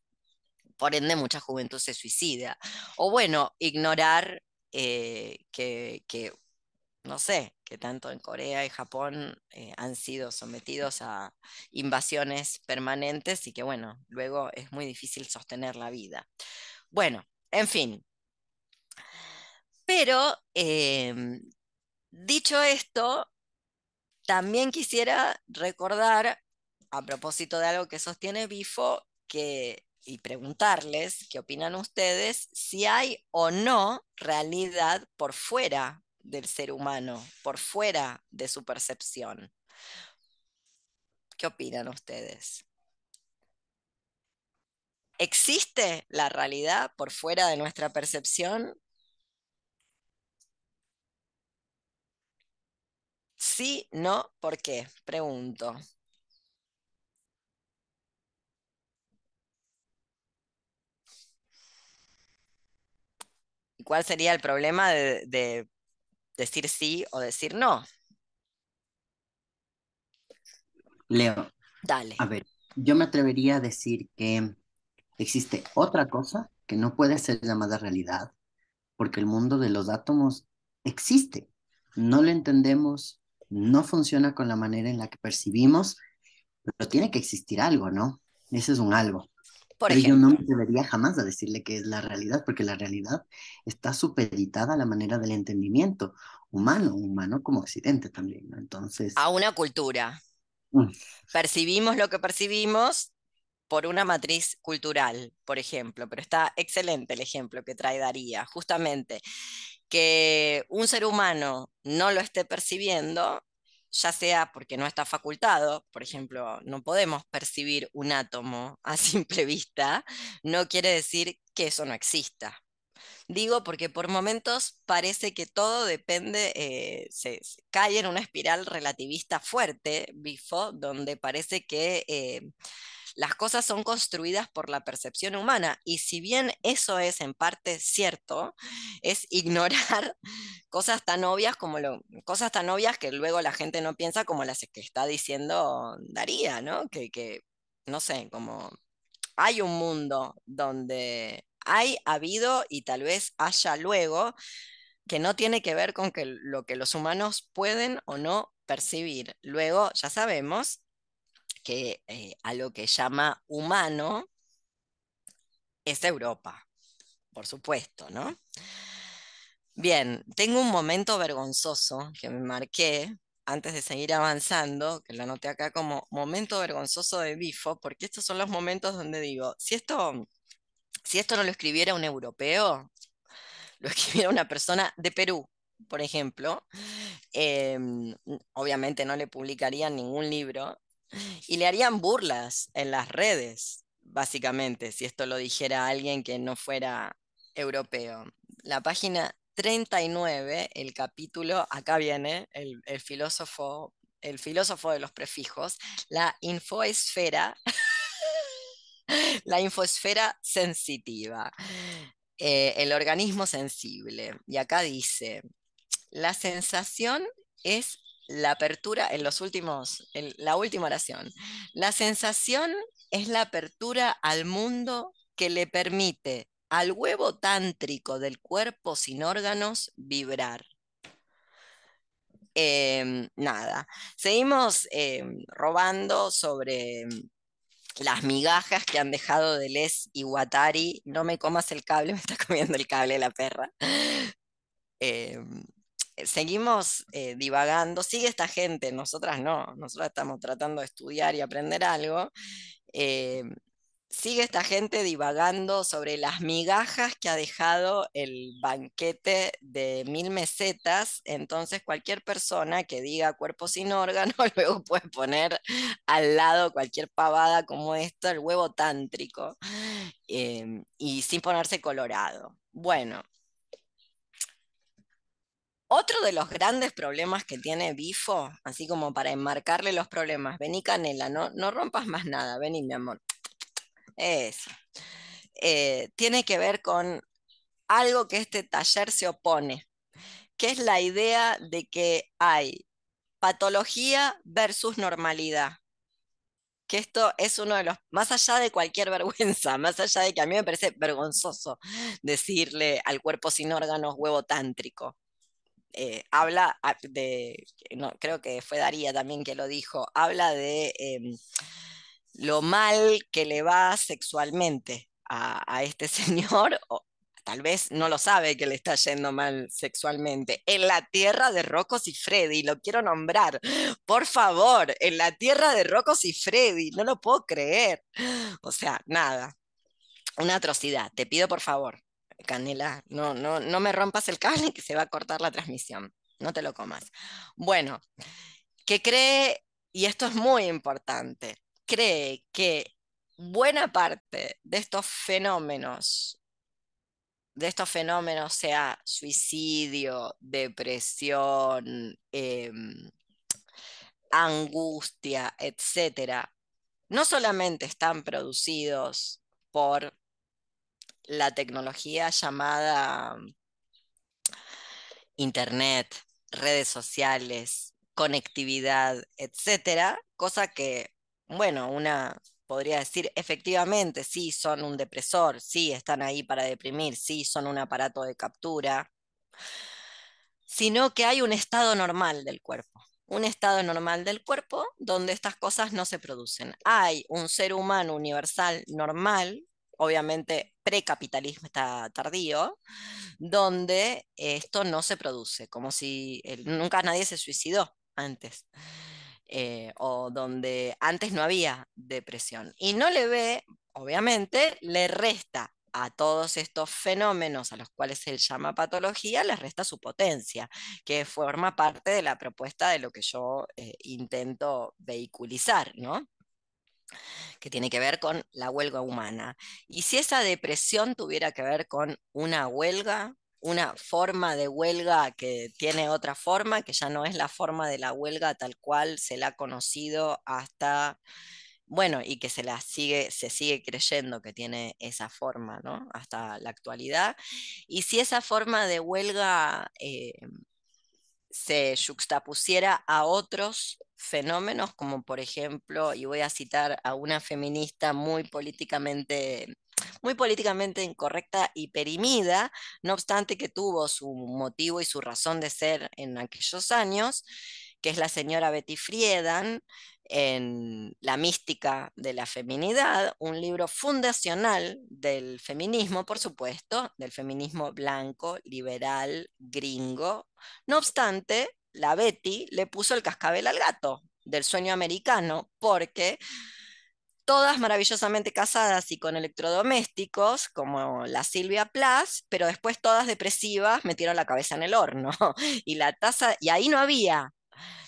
por ende mucha juventud se suicida. O bueno, ignorar eh, que, no sé, que tanto en Corea y Japón eh, han sido sometidos a invasiones permanentes y que bueno, luego es muy difícil sostener la vida. Bueno, en fin. Pero, em, dicho esto, también quisiera recordar, a propósito de algo que sostiene Bifo, que y preguntarles qué opinan ustedes si hay o no realidad por fuera del ser humano, por fuera de su percepción. ¿Qué opinan ustedes? ¿Existe la realidad por fuera de nuestra percepción? Sí, no, ¿por qué? Pregunto. cuál sería el problema de, decir sí o decir no? Leo. Dale. A ver, yo me atrevería a decir que existe otra cosa que no puede ser llamada realidad, porque el mundo de los átomos existe. No lo entendemos, no funciona con la manera en la que percibimos, pero tiene que existir algo, ¿no? Ese es un algo. Pero yo no me debería jamás a decirle que es la realidad, porque la realidad está supeditada a la manera del entendimiento humano, humano como occidente también, ¿no? Entonces... A una cultura. Mm. Percibimos lo que percibimos por una matriz cultural, por ejemplo, pero está excelente el ejemplo que trae Daría, justamente que un ser humano no lo esté percibiendo ya sea porque no está facultado, por ejemplo, no podemos percibir un átomo a simple vista, no quiere decir que eso no exista. Digo porque por momentos parece que todo depende, eh, se, cae en una espiral relativista fuerte, Bifo, donde parece que eh, las cosas son construidas por la percepción humana. Y si bien eso es en parte cierto, es ignorar cosas tan obvias como lo, cosas tan obvias que luego la gente no piensa como las que está diciendo Daría, ¿no? Que, que no sé, como hay un mundo donde hay habido y tal vez haya luego que no tiene que ver con que lo que los humanos pueden o no percibir. Luego ya sabemos que eh, a lo que llama humano es Europa, por supuesto, ¿no? Bien, tengo un momento vergonzoso que me marqué antes de seguir avanzando, que lo anoté acá como momento vergonzoso de Bifo, porque estos son los momentos donde digo, si esto, si esto no lo escribiera un europeo, lo escribiera una persona de Perú, por ejemplo, em, obviamente no le publicarían ningún libro, y le harían burlas en las redes, básicamente, si esto lo dijera alguien que no fuera europeo. La página 39, el capítulo, acá viene el, filósofo, el filósofo de los prefijos, la infoesfera, la infosfera sensitiva, eh, el organismo sensible. Y acá dice, la sensación es la apertura en los últimos, la última oración. La sensación es la apertura al mundo que le permite al huevo tántrico del cuerpo sin órganos vibrar. Em, nada, seguimos em, robando sobre las migajas que han dejado de Les y Watari. No me comas el cable, me está comiendo el cable la perra. Em, seguimos eh, divagando, sigue esta gente, nosotras no, nosotras estamos tratando de estudiar y aprender algo. Eh, sigue esta gente divagando sobre las migajas que ha dejado el banquete de mil mesetas, entonces cualquier persona que diga cuerpo sin órgano luego puede poner al lado cualquier pavada como esta, el huevo tántrico, em, y sin ponerse colorado. Bueno. Otro de los grandes problemas que tiene Bifo, así como para enmarcarle los problemas, vení Canela, no, no rompas más nada, vení mi amor, eso. Eh, tiene que ver con algo que este taller se opone, que es la idea de que hay patología versus normalidad. Que esto es uno de los, más allá de cualquier vergüenza, más allá de que a mí me parece vergonzoso decirle al cuerpo sin órganos huevo tántrico. Eh, habla de, no, creo que fue Daría también que lo dijo, habla de em, lo mal que le va sexualmente a, este señor, o tal vez no lo sabe que le está yendo mal sexualmente, en la tierra de Rocos y Freddy, lo quiero nombrar, por favor, en la tierra de Rocos y Freddy, no lo puedo creer. O sea, nada, una atrocidad, te pido por favor. Canela, no, no, no me rompas el cable que se va a cortar la transmisión. No te lo comas. Bueno, que cree, y esto es muy importante, cree que buena parte de estos fenómenos, de estos fenómenos, sea suicidio, depresión, em, angustia, etcétera, no solamente están producidos por la tecnología llamada Internet, redes sociales, conectividad, etcétera, cosa que bueno, una podría decir, efectivamente, sí, son un depresor, sí, están ahí para deprimir, sí, son un aparato de captura, sino que hay un estado normal del cuerpo, un estado normal del cuerpo donde estas cosas no se producen. Hay un ser humano universal normal, obviamente precapitalista tardío, donde esto no se produce, como si nunca nadie se suicidó antes. Eh, o donde antes no había depresión. Y no le ve, obviamente, le resta a todos estos fenómenos a los cuales él llama patología, le resta su potencia, que forma parte de la propuesta de lo que yo eh, intento vehiculizar, ¿no? Que tiene que ver con la huelga humana. Y si esa depresión tuviera que ver con una huelga, una forma de huelga que tiene otra forma, que ya no es la forma de la huelga tal cual se la ha conocido hasta, bueno, y que se la sigue, se sigue creyendo que tiene esa forma, ¿no? Hasta la actualidad. Y si esa forma de huelga eh, se juxtapusiera a otros fenómenos, como por ejemplo, y voy a citar a una feminista muy políticamente muy políticamente incorrecta y perimida, no obstante que tuvo su motivo y su razón de ser en aquellos años, que es la señora Betty Friedan, en La mística de la feminidad, un libro fundacional del feminismo, por supuesto, del feminismo blanco, liberal, gringo. No obstante, la Betty le puso el cascabel al gato del sueño americano, porque todas maravillosamente casadas y con electrodomésticos, como la Silvia Plath, pero después todas depresivas metieron la cabeza en el horno. Y la tasa, y ahí no había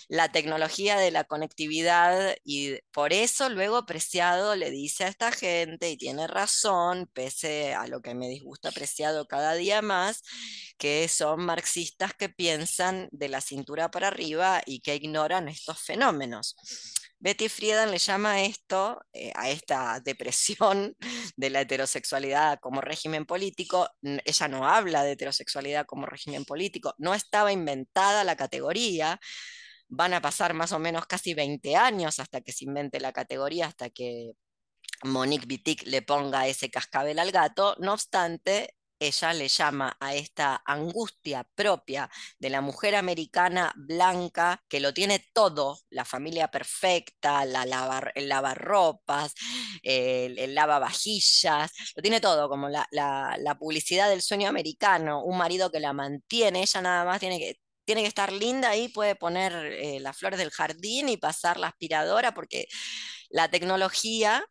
la tecnología de la conectividad y por eso luego Preciado le dice a esta gente, y tiene razón, pese a lo que me disgusta Preciado cada día más, que son marxistas que piensan de la cintura para arriba y que ignoran estos fenómenos. Betty Friedan le llama esto, eh, a esta depresión de la heterosexualidad como régimen político. Ella no habla de heterosexualidad como régimen político, no estaba inventada la categoría. Van a pasar más o menos casi 20 años hasta que se invente la categoría, hasta que Monique Wittig le ponga ese cascabel al gato. No obstante, ella le llama a esta angustia propia de la mujer americana blanca que lo tiene todo, la familia perfecta, la el lavarropas, el, el lavavajillas, lo tiene todo, como la, publicidad del sueño americano, un marido que la mantiene, ella nada más tiene que, tiene que estar linda y puede poner eh, las flores del jardín y pasar la aspiradora porque la tecnología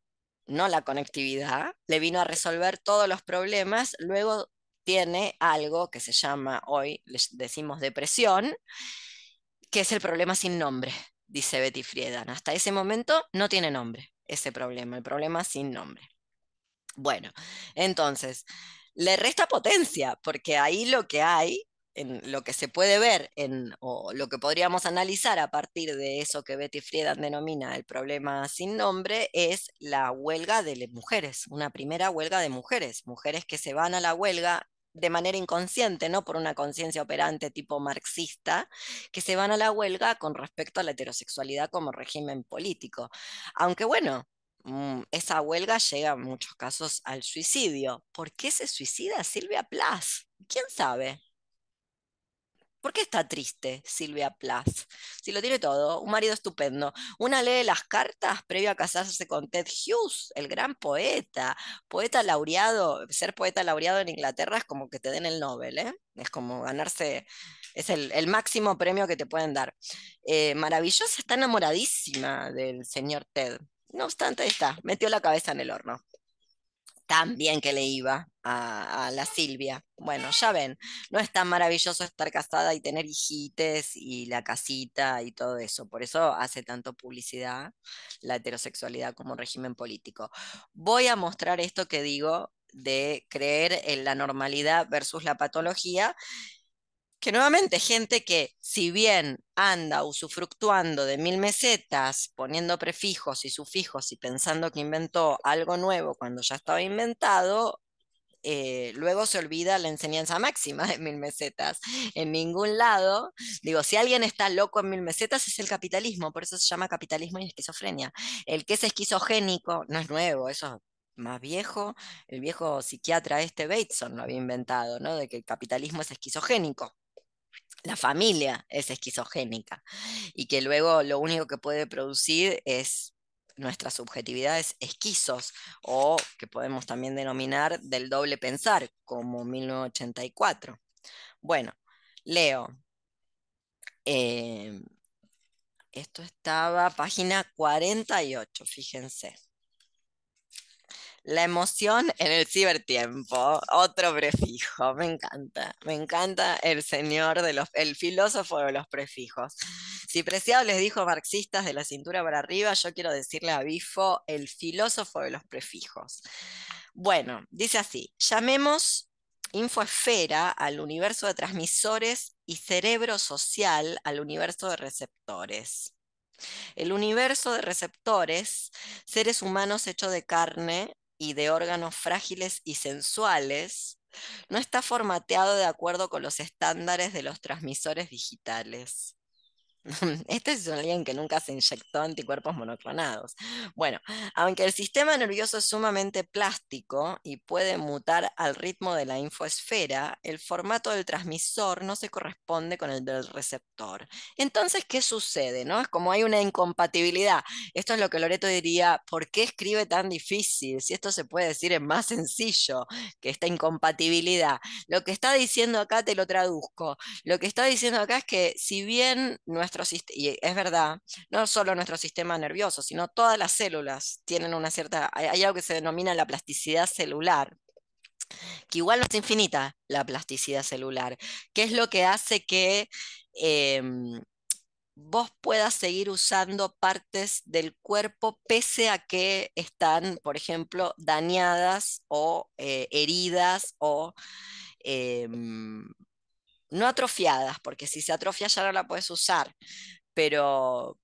no la conectividad, le vino a resolver todos los problemas, luego tiene algo que se llama, hoy decimos depresión, que es el problema sin nombre, dice Betty Friedan. Hasta ese momento no tiene nombre ese problema, el problema sin nombre. Bueno, entonces, le resta potencia, porque ahí lo que hay en lo que se puede ver en, o lo que podríamos analizar a partir de eso que Betty Friedan denomina el problema sin nombre es la huelga de mujeres, una primera huelga de mujeres, mujeres que se van a la huelga de manera inconsciente, no por una conciencia operante tipo marxista, que se van a la huelga con respecto a la heterosexualidad como régimen político. Aunque bueno, mm, esa huelga llega en muchos casos al suicidio. ¿Por qué se suicida Silvia Plath? ¿Quién sabe? ¿Por qué está triste Silvia Plath? Si lo tiene todo, un marido estupendo. Una lee las cartas previo a casarse con Ted Hughes, el gran poeta, poeta laureado. Ser poeta laureado en Inglaterra es como que te den el Nobel, ¿eh? Es como ganarse, es el, máximo premio que te pueden dar. Eh, maravillosa, está enamoradísima del señor Ted. No obstante, está, metió la cabeza en el horno tan bien que le iba a, la Silvia. Bueno, ya ven, no es tan maravilloso estar casada y tener hijites y la casita y todo eso. Por eso hace tanto publicidad la heterosexualidad como régimen político. Voy a mostrar esto que digo de creer en la normalidad versus la patología que nuevamente gente que si bien anda usufructuando de mil mesetas, poniendo prefijos y sufijos y pensando que inventó algo nuevo cuando ya estaba inventado, eh, luego se olvida la enseñanza máxima de mil mesetas. En ningún lado, digo, si alguien está loco en mil mesetas es el capitalismo, por eso se llama capitalismo y esquizofrenia. El que es esquizogénico no es nuevo, eso más viejo, el viejo psiquiatra este Bateson lo había inventado, ¿no? De que el capitalismo es esquizogénico la familia es esquizogénica y que luego lo único que puede producir es nuestras subjetividades esquizos o que podemos también denominar del doble pensar, como 1984. Bueno, leo. Eh, esto estaba página 48, fíjense. La emoción en el cibertiempo, otro prefijo, me encanta, me encanta el señor de los, el filósofo de los prefijos. Si Preciado les dijo marxistas de la cintura para arriba, yo quiero decirle a Bifo el filósofo de los prefijos. Bueno, dice así, llamemos infoesfera al universo de transmisores y cerebro social al universo de receptores. El universo de receptores, seres humanos hechos de carne, y de órganos frágiles y sensuales, no está formateado de acuerdo con los estándares de los transmisores digitales. Este es alguien que nunca se inyectó anticuerpos monoclonados. Bueno, aunque el sistema nervioso es sumamente plástico y puede mutar al ritmo de la infoesfera, el formato del transmisor no se corresponde con el del receptor. Entonces, ¿qué sucede? No? Es como hay una incompatibilidad. Esto es lo que Loreto diría, ¿por qué escribe tan difícil? Si esto se puede decir en más sencillo que esta incompatibilidad. Lo que está diciendo acá te lo traduzco. Lo que está diciendo acá es que si bien nuestra y es verdad, no solo nuestro sistema nervioso, sino todas las células tienen una cierta, hay, algo que se denomina la plasticidad celular, que igual no es infinita la plasticidad celular, que es lo que hace que em, vos puedas seguir usando partes del cuerpo pese a que están, por ejemplo, dañadas o eh, heridas o em, no atrofiadas, porque si se atrofia ya no la puedes usar, pero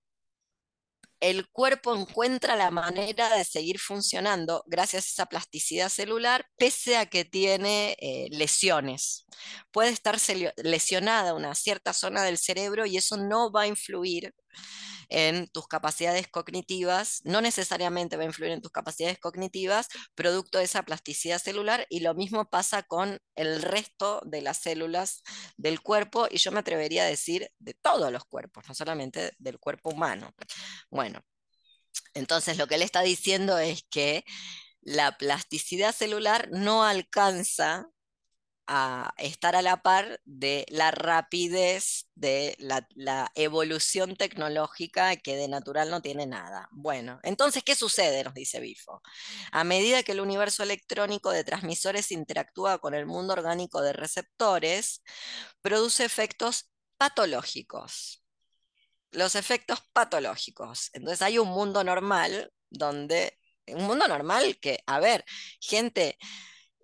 el cuerpo encuentra la manera de seguir funcionando gracias a esa plasticidad celular, pese a que tiene eh, lesiones. Puede estar lesionada una cierta zona del cerebro y eso no va a influir en tus capacidades cognitivas, no necesariamente va a influir en tus capacidades cognitivas, producto de esa plasticidad celular, y lo mismo pasa con el resto de las células del cuerpo, y yo me atrevería a decir de todos los cuerpos, no solamente del cuerpo humano. Bueno, entonces lo que él está diciendo es que la plasticidad celular no alcanza a estar a la par de la rapidez de la, evolución tecnológica que de natural no tiene nada. Bueno, entonces, ¿qué sucede? Nos dice Bifo. A medida que el universo electrónico de transmisores interactúa con el mundo orgánico de receptores, produce efectos patológicos. Los efectos patológicos. Entonces hay un mundo normal donde, un mundo normal que, a ver, gente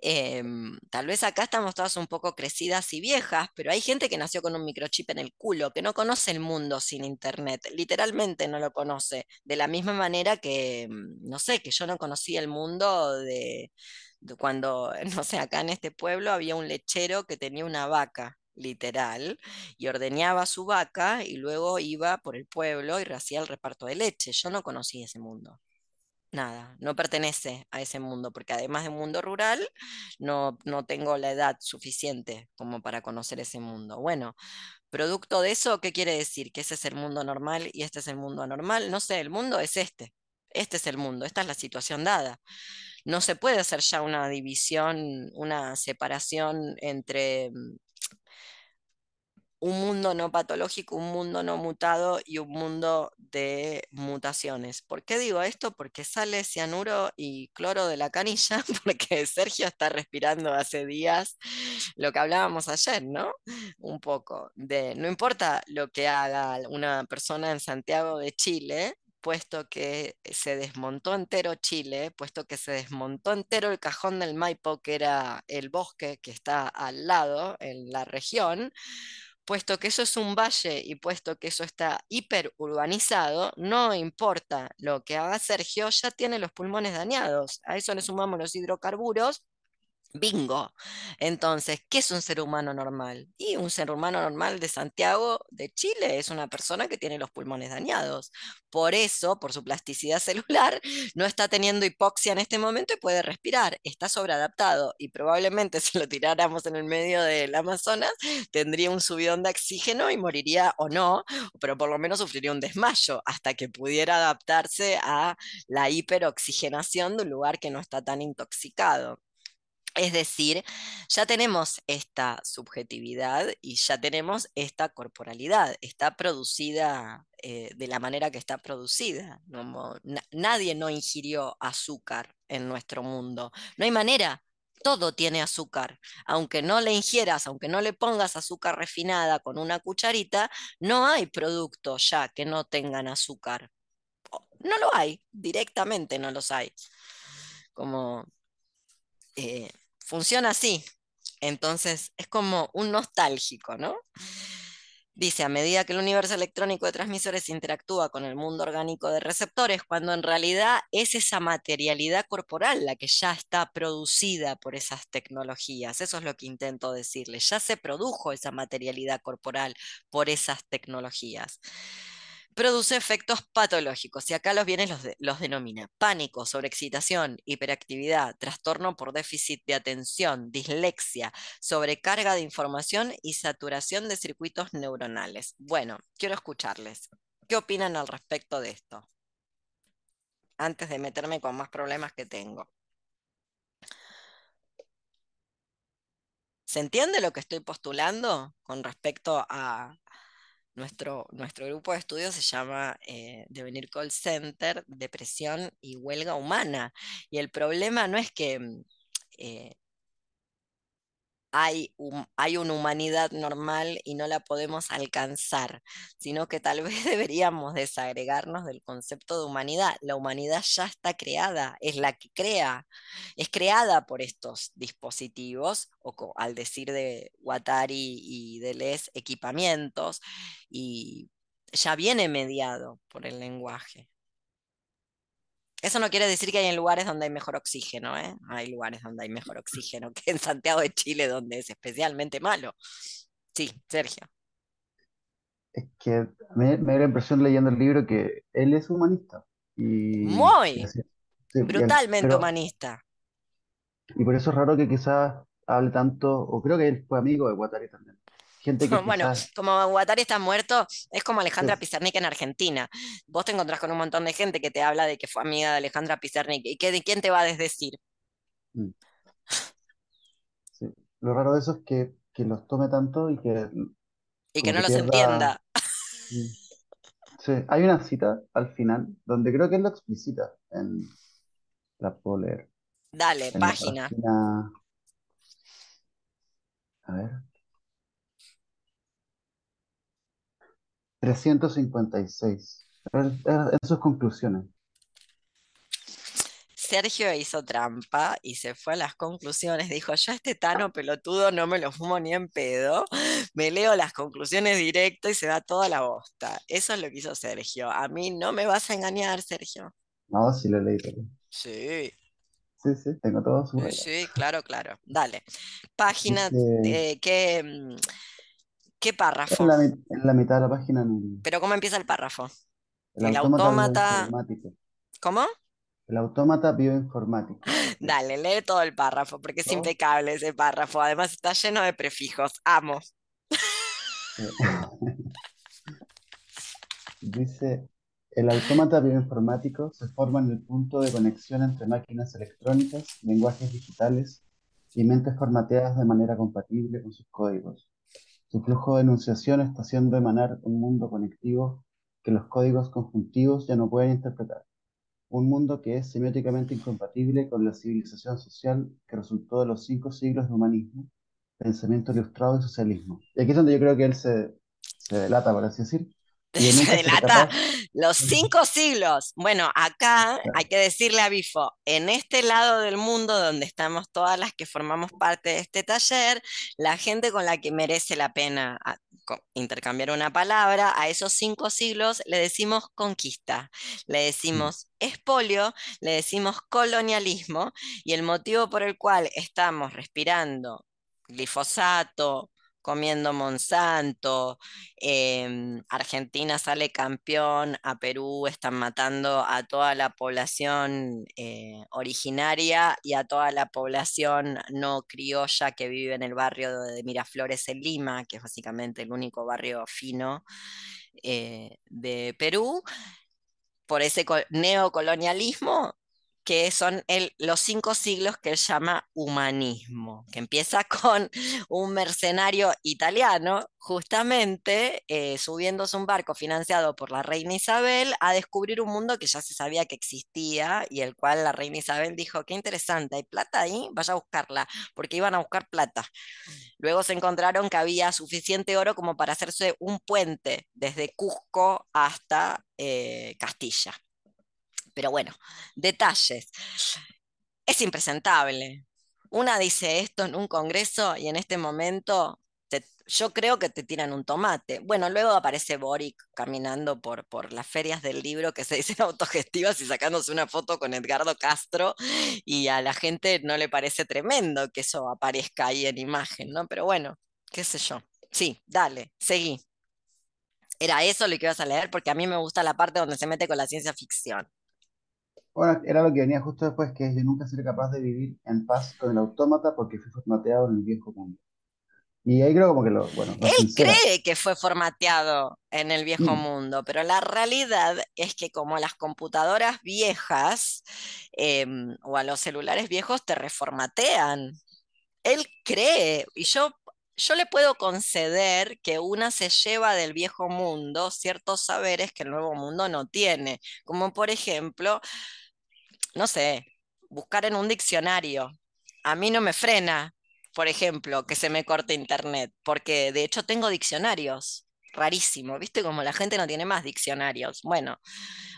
Em, tal vez acá estamos todas un poco crecidas y viejas, pero hay gente que nació con un microchip en el culo, que no conoce el mundo sin internet, literalmente no lo conoce, de la misma manera que, mm, no sé, que yo no conocía el mundo de, de cuando, no sé, acá en este pueblo había un lechero que tenía una vaca literal, y ordeñaba su vaca y luego iba por el pueblo y hacía el reparto de leche. Yo no conocía ese mundo nada, no pertenece a ese mundo, porque además de un mundo rural, no, no tengo la edad suficiente como para conocer ese mundo. Bueno, producto de eso, ¿qué quiere decir? Que ese es el mundo normal y este es el mundo anormal. No sé, el mundo es este. Este es el mundo, esta es la situación dada. No se puede hacer ya una división, una separación entre mm, un mundo no patológico, un mundo no mutado y un mundo de mutaciones. ¿Por qué digo esto? Porque sale cianuro y cloro de la canilla, porque Sergio está respirando hace días lo que hablábamos ayer, ¿no? Un poco de, no importa lo que haga una persona en Santiago de Chile, puesto que se desmontó entero Chile, puesto que se desmontó entero el cajón del Maipo, que era el bosque que está al lado en la región, puesto que eso es un valle y puesto que eso está hiperurbanizado, no importa lo que haga Sergio, ya tiene los pulmones dañados. A eso le sumamos los hidrocarburos Bingo. Entonces, ¿qué es un ser humano normal? Y un ser humano normal de Santiago, de Chile, es una persona que tiene los pulmones dañados. Por eso, por su plasticidad celular, no está teniendo hipoxia en este momento y puede respirar. Está sobreadaptado y probablemente si lo tiráramos en el medio del Amazonas, tendría un subidón de oxígeno y moriría o no, pero por lo menos sufriría un desmayo hasta que pudiera adaptarse a la hiperoxigenación de un lugar que no está tan intoxicado. Es decir, ya tenemos esta subjetividad y ya tenemos esta corporalidad, está producida eh, de la manera que está producida. nadie no ingirió azúcar en nuestro mundo. No hay manera, todo tiene azúcar. Aunque no le ingieras, aunque no le pongas azúcar refinada con una cucharita, no hay productos ya que no tengan azúcar. No lo hay, directamente no los hay. Como eh, funciona así. Entonces es como un nostálgico, ¿no? Dice, a medida que el universo electrónico de transmisores interactúa con el mundo orgánico de receptores, cuando en realidad es esa materialidad corporal la que ya está producida por esas tecnologías. Eso es lo que intento decirle. Ya se produjo esa materialidad corporal por esas tecnologías produce efectos patológicos y acá los bienes los, los denomina pánico, sobreexcitación, hiperactividad, trastorno por déficit de atención, dislexia, sobrecarga de información y saturación de circuitos neuronales. Bueno, quiero escucharles. ¿Qué opinan al respecto de esto? Antes de meterme con más problemas que tengo. ¿Se entiende lo que estoy postulando con respecto a, nuestro, nuestro grupo de estudios se llama eh, Devenir Call Center, Depresión y Huelga Humana. Y el problema no es que mm, eh, hay, hay una humanidad normal y no la podemos alcanzar, sino que tal vez deberíamos desagregarnos del concepto de humanidad. La humanidad ya está creada, es la que crea, es creada por estos dispositivos, o al decir de Watari y de Les, equipamientos, y ya viene mediado por el lenguaje. Eso no quiere decir que hay lugares donde hay mejor oxígeno, ¿eh? Hay lugares donde hay mejor oxígeno que en Santiago de Chile, donde es especialmente malo. Sí, Sergio. Es que me, me da la impresión leyendo el libro que él es humanista. Y, Muy, brutalmente humanista. Y por eso es raro que quizás hable tanto, o creo que él fue amigo de Guattari también. bueno, como Guattari está muerto, es como Alejandra Pizarnik en Argentina. Vos te encontrás con un montón de gente que te habla de que fue amiga de Alejandra Pizarnik. ¿Y que, de quién te va a desdecir? Mm. lo raro de eso es que, que los tome tanto y que Y que no que los pierda... entienda. Mm. Sí, hay una cita al final donde creo que él lo explicita en la puedo leer. Dale, En la página. página, a ver, 356. En en sus conclusiones. Sergio hizo trampa y se fue a las conclusiones. Dijo, yo a este Tano pelotudo no me lo fumo ni en pedo. Me leo las conclusiones directo y se da toda la bosta. Eso es lo que hizo Sergio. A mí no me vas a engañar, Sergio. No, sí lo leí todo. Sí, Sí, sí, tengo todo subrayado. sí, claro, claro. Dale. Página, eh, ¿qué, en párrafo? la, en la mitad de la página, en Pero ¿cómo empieza el párrafo? el El autómata. ¿cómo? El autómata bioinformático. Dale, lee todo el párrafo, porque es ¿No? impecable ese párrafo. Además está lleno de prefijos. Amo. Eh, Dice, el autómata bioinformático se forma en el punto de conexión entre máquinas electrónicas, lenguajes digitales y mentes formateadas de manera compatible con sus códigos. Su flujo de enunciación está haciendo emanar un mundo conectivo que los códigos conjuntivos ya no pueden interpretar. Un mundo que es semióticamente incompatible con la civilización social que resultó de los cinco siglos de humanismo, pensamiento ilustrado y socialismo. Y aquí es donde yo creo que él se, se delata, por así decir, Se delata los cinco siglos. Bueno, acá hay que decirle a Bifo, en este lado del mundo donde estamos todas las que formamos parte de este taller, la gente con la que merece la pena ah, intercambiar una palabra, a esos cinco siglos le decimos conquista, le Mm. decimos expolio, le decimos colonialismo, y el motivo por el cual estamos respirando glifosato, comiendo Monsanto, em, Argentina sale campeón, a Perú están matando a toda la población eh, originaria y a toda la población no criolla que vive en el barrio de Miraflores en Lima, que es básicamente el único barrio fino eh, de Perú, por ese co- neocolonialismo que son los cinco siglos que él llama humanismo, que empieza con un mercenario italiano, justamente eh, subiéndose un barco financiado por la reina Isabel a descubrir un mundo que ya se sabía que existía y el cual la reina Isabel dijo, qué interesante, ¿hay plata ahí? Vaya a buscarla, porque iban a buscar plata. Luego se encontraron que había suficiente oro como para hacerse un puente desde Cusco hasta eh, Castilla. Pero bueno, detalles. Es impresentable. Una dice esto en un congreso y en este momento yo creo que te tiran un tomate. Bueno, luego aparece Boric caminando por, por las ferias del libro que se dicen autogestivas y sacándose una foto con Edgardo Castro y a la gente no le parece tremendo que eso aparezca ahí en imagen, ¿no? Pero bueno, qué sé yo. Sí, dale, seguí. Era eso lo que ibas a leer porque a mí me gusta la parte donde se mete con la ciencia ficción. Bueno, era lo que venía justo después, que es yo nunca seré capaz de vivir en paz con el autómata porque fui formateado en el viejo mundo. Y ahí creo como que lo, bueno, lo Él sincera. cree que fue formateado en el viejo Mm. mundo, pero la realidad es que como las computadoras viejas em, o a los celulares viejos te reformatean. Él cree, y yo, yo le puedo conceder que una se lleva del viejo mundo ciertos saberes que el nuevo mundo no tiene, como por ejemplo, no sé, buscar en un diccionario. A mí no me frena, por ejemplo, que se me corte internet, porque de hecho tengo diccionarios. Rarísimo, ¿viste? Como la gente no tiene más diccionarios. Bueno,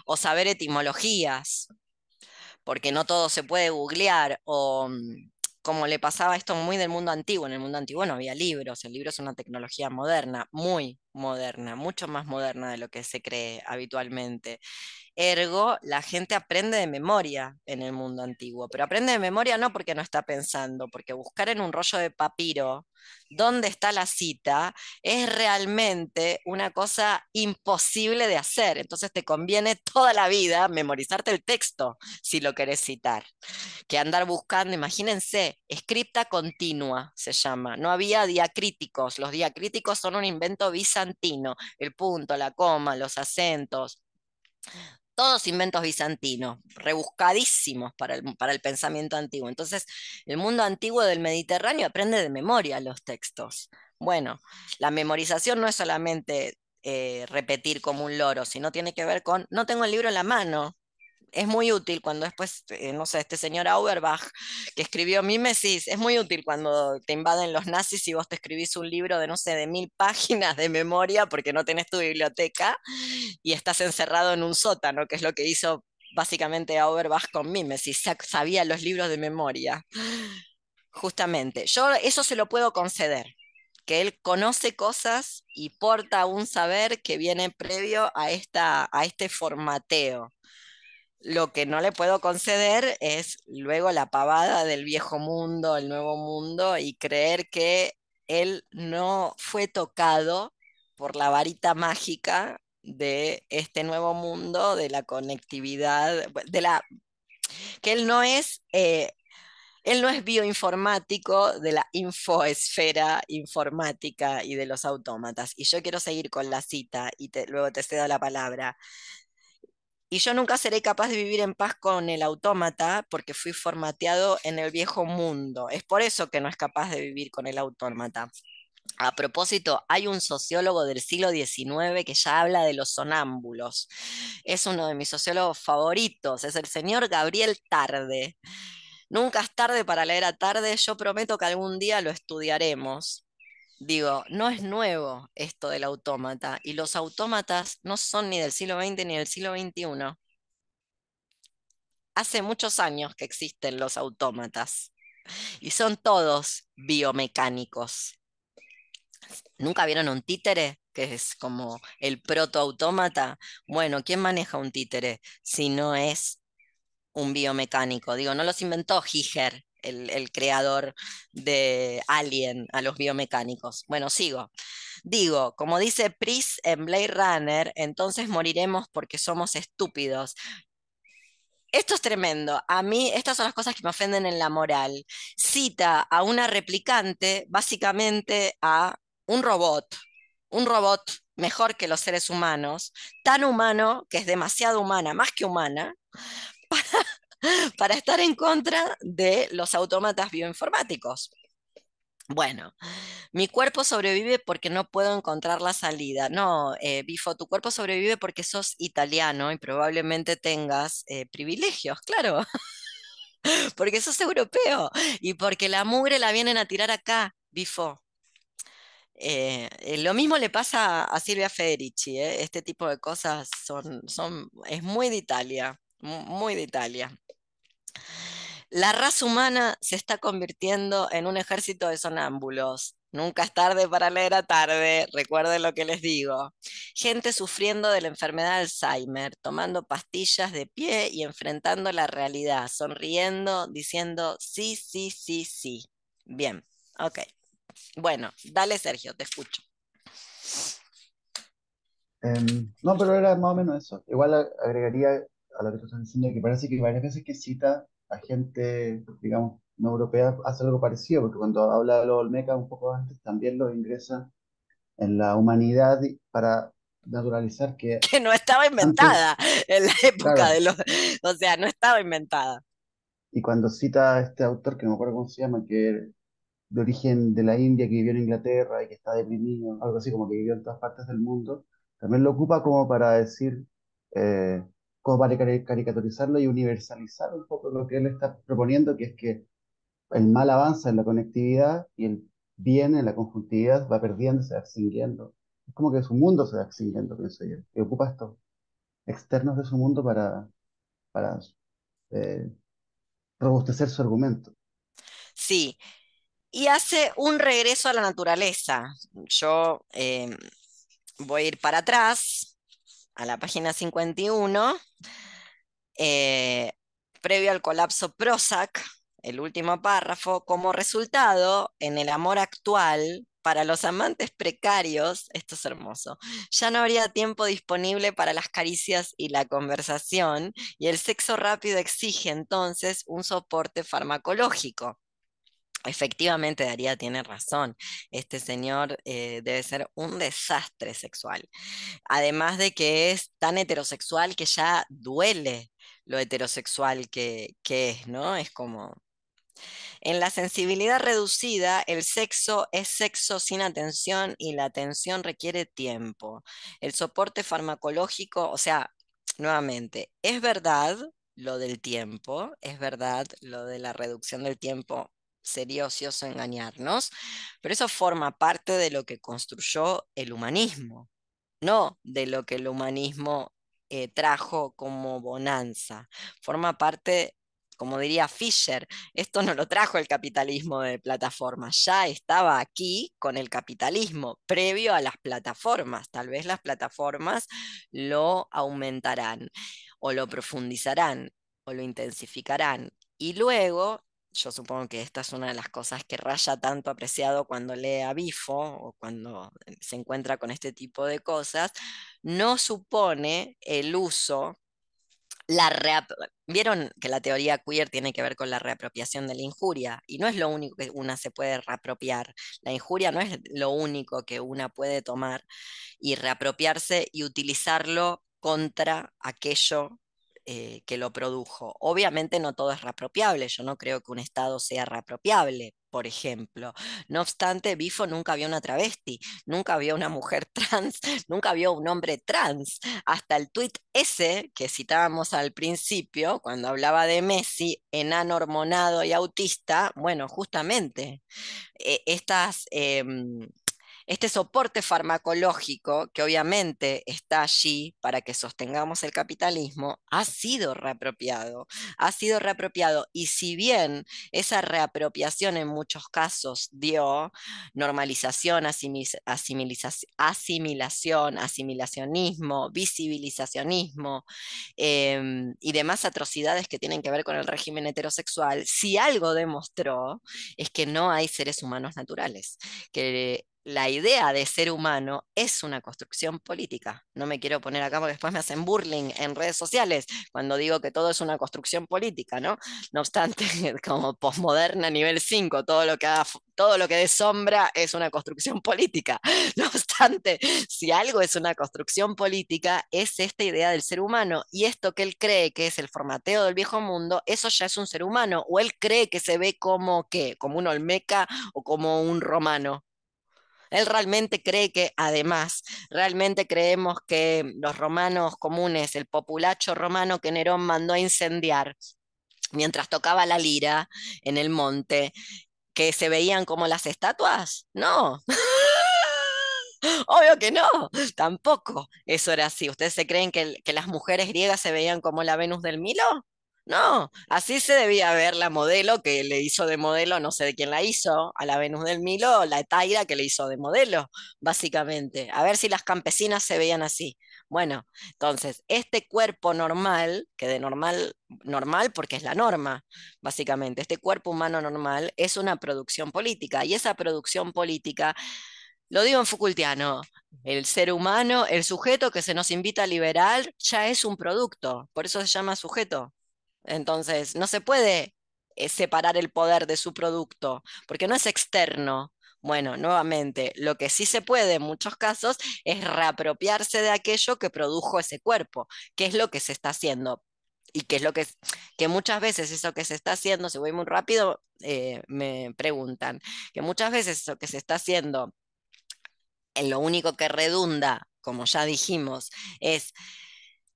o saber etimologías, porque no todo se puede googlear, o mm, como le pasaba esto muy del mundo antiguo. En el mundo antiguo no había libros, el libro es una tecnología moderna, muy moderna, mucho más moderna de lo que se cree habitualmente. Ergo, la gente aprende de memoria en el mundo antiguo, pero aprende de memoria no porque no está pensando, porque buscar en un rollo de papiro dónde está la cita es realmente una cosa imposible de hacer. Entonces te conviene toda la vida memorizarte el texto si lo querés citar, que andar buscando, imagínense, escripta continua se llama. No había diacríticos, los diacríticos son un invento bizantino, el punto, la coma, los acentos todos inventos bizantinos, rebuscadísimos para el, para el pensamiento antiguo. Entonces, el mundo antiguo del Mediterráneo aprende de memoria los textos. Bueno, la memorización no es solamente eh, repetir como un loro, sino tiene que ver con, no tengo el libro en la mano, es muy útil cuando después, eh, no sé, este señor Auerbach que escribió Mimesis, es muy útil cuando te invaden los nazis y vos te escribís un libro de, no sé, de mil páginas de memoria porque no tenés tu biblioteca y estás encerrado en un sótano, que es lo que hizo básicamente Auerbach con Mimesis, sabía los libros de memoria. Justamente, yo eso se lo puedo conceder, que él conoce cosas y porta un saber que viene previo a, esta, a este formateo. Lo que no le puedo conceder es luego la pavada del viejo mundo, el nuevo mundo, y creer que él no fue tocado por la varita mágica de este nuevo mundo, de la conectividad, de la que él no es, eh, él no es bioinformático de la infoesfera informática y de los autómatas. Y yo quiero seguir con la cita y luego te cedo la palabra. Y yo nunca seré capaz de vivir en paz con el autómata porque fui formateado en el viejo mundo. Es por eso que no es capaz de vivir con el autómata. A propósito, hay un sociólogo del siglo XIX que ya habla de los sonámbulos. Es uno de mis sociólogos favoritos, es el señor Gabriel Tarde. Nunca es tarde para leer a tarde, yo prometo que algún día lo estudiaremos. Digo, no es nuevo esto del autómata y los autómatas no son ni del siglo XX ni del siglo XXI. Hace muchos años que existen los autómatas y son todos biomecánicos. ¿Nunca vieron un títere? Que es como el protoautómata. Bueno, ¿quién maneja un títere si no es un biomecánico? Digo, no los inventó Giger, el, creador de Alien a los biomecánicos. Bueno, sigo. Digo, como dice Pris en Blade Runner, entonces moriremos porque somos estúpidos. Esto es tremendo. A mí, estas son las cosas que me ofenden en la moral. Cita a una replicante, básicamente a un robot, un robot mejor que los seres humanos, tan humano que es demasiado humana, más que humana, para para estar en contra de los autómatas bioinformáticos. Bueno, mi cuerpo sobrevive porque no puedo encontrar la salida. No, eh, Bifo, tu cuerpo sobrevive porque sos italiano y probablemente tengas eh, privilegios, claro. porque sos europeo y porque la mugre la vienen a tirar acá, Bifo. Eh, lo mismo le pasa a Silvia Federici, este tipo de cosas son, son, es muy de Italia, muy de Italia. La raza humana se está convirtiendo en un ejército de sonámbulos. Nunca es tarde para leer a tarde, recuerden lo que les digo. Gente sufriendo de la enfermedad de Alzheimer, tomando pastillas de pie y enfrentando la realidad, sonriendo, diciendo sí, sí, sí, sí. Bien, ok. Bueno, dale Sergio, te escucho. Em, no, pero era más o menos eso. Igual agregaría a lo que tú estás diciendo que parece que varias veces que cita a gente, digamos, no europea, hace algo parecido, porque cuando habla de los Olmeca un poco antes, también lo ingresa en la humanidad para naturalizar que... Que no estaba inventada en la época de los... O sea, no estaba inventada. Y cuando cita a este autor, que no me acuerdo cómo se llama, que de origen de la India, que vivió en Inglaterra y que está deprimido, algo así como que vivió en todas partes del mundo, también lo ocupa como para decir, eh, como para caricaturizarlo y universalizar un poco lo que él está proponiendo, que es que el mal avanza en la conectividad y el bien en la conjuntividad va perdiendo, se va extinguiendo. Es como que su mundo se va extinguiendo, pienso yo, y ocupa estos externos de su mundo para, para eh, robustecer su argumento. Sí, y hace un regreso a la naturaleza. Yo eh, voy a ir para atrás a la página 51, eh, previo al colapso Prozac, el último párrafo, como resultado, en el amor actual, para los amantes precarios, esto es hermoso, ya no habría tiempo disponible para las caricias y la conversación, y el sexo rápido exige entonces un soporte farmacológico. Efectivamente, Daría tiene razón. Este señor eh, debe ser un desastre sexual. Además de que es tan heterosexual que ya duele lo heterosexual que, que es, ¿no? Es como... En la sensibilidad reducida, el sexo es sexo sin atención y la atención requiere tiempo. El soporte farmacológico, o sea, nuevamente, es verdad lo del tiempo, es verdad lo de la reducción del tiempo sería ocioso engañarnos, pero eso forma parte de lo que construyó el humanismo, no de lo que el humanismo eh, trajo como bonanza. Forma parte, como diría Fisher, esto no lo trajo el capitalismo de plataformas, ya estaba aquí con el capitalismo previo a las plataformas. Tal vez las plataformas lo aumentarán o lo profundizarán o lo intensificarán. Y luego yo supongo que esta es una de las cosas que Raya tanto apreciado cuando lee a Bifo o cuando se encuentra con este tipo de cosas, no supone el uso, la Vieron que la teoría queer tiene que ver con la reapropiación de la injuria y no es lo único que una se puede reapropiar. La injuria no es lo único que una puede tomar y reapropiarse y utilizarlo contra aquello eh, que lo produjo. Obviamente no todo es reapropiable, yo no creo que un Estado sea reapropiable, por ejemplo. No obstante, Bifo nunca vio una travesti, nunca vio una mujer trans, nunca vio un hombre trans. Hasta el tuit ese que citábamos al principio, cuando hablaba de Messi, enano hormonado y autista, bueno, justamente eh, estas... Em, este soporte farmacológico, que obviamente está allí para que sostengamos el capitalismo, ha sido reapropiado, ha sido reapropiado. Y si bien esa reapropiación en muchos casos dio normalización, asimilación, asimilacionismo, visibilizacionismo em, y demás atrocidades que tienen que ver con el régimen heterosexual, si algo demostró es que no hay seres humanos naturales, que la idea de ser humano es una construcción política. No me quiero poner acá porque después me hacen burling en redes sociales cuando digo que todo es una construcción política, ¿no? No obstante, como posmoderna nivel 5, todo lo que todo lo que dé sombra es una construcción política. No obstante, si algo es una construcción política, es esta idea del ser humano. Y esto que él cree que es el formateo del viejo mundo, eso ya es un ser humano. O él cree que se ve como qué, como un olmeca o como un romano. Él realmente cree que, además, realmente creemos que los romanos comunes, el populacho romano que Nerón mandó a incendiar mientras tocaba la lira en el monte, que se veían como las estatuas? No. Obvio que no, tampoco. Eso era así. ¿Ustedes se creen que, que, las mujeres griegas se veían como la Venus del Milo? No, así se debía ver la modelo que le hizo de modelo, no sé de quién la hizo, a la Venus del Milo, la Etaira que le hizo de modelo, básicamente. A ver si las campesinas se veían así. Bueno, entonces, este cuerpo normal, que de normal, normal porque es la norma, básicamente, este cuerpo humano normal es una producción política y esa producción política lo digo en Foucaultiano, el ser humano, el sujeto que se nos invita a liberar, ya es un producto, por eso se llama sujeto. Entonces, no se puede eh, separar el poder de su producto, porque no es externo. Bueno, nuevamente, lo que sí se puede en muchos casos es reapropiarse de aquello que produjo ese cuerpo, que es lo que se está haciendo. Y que es lo que, que muchas veces eso que se está haciendo, si voy muy rápido, eh, me preguntan, que muchas veces eso que se está haciendo, en lo único que redunda, como ya dijimos, es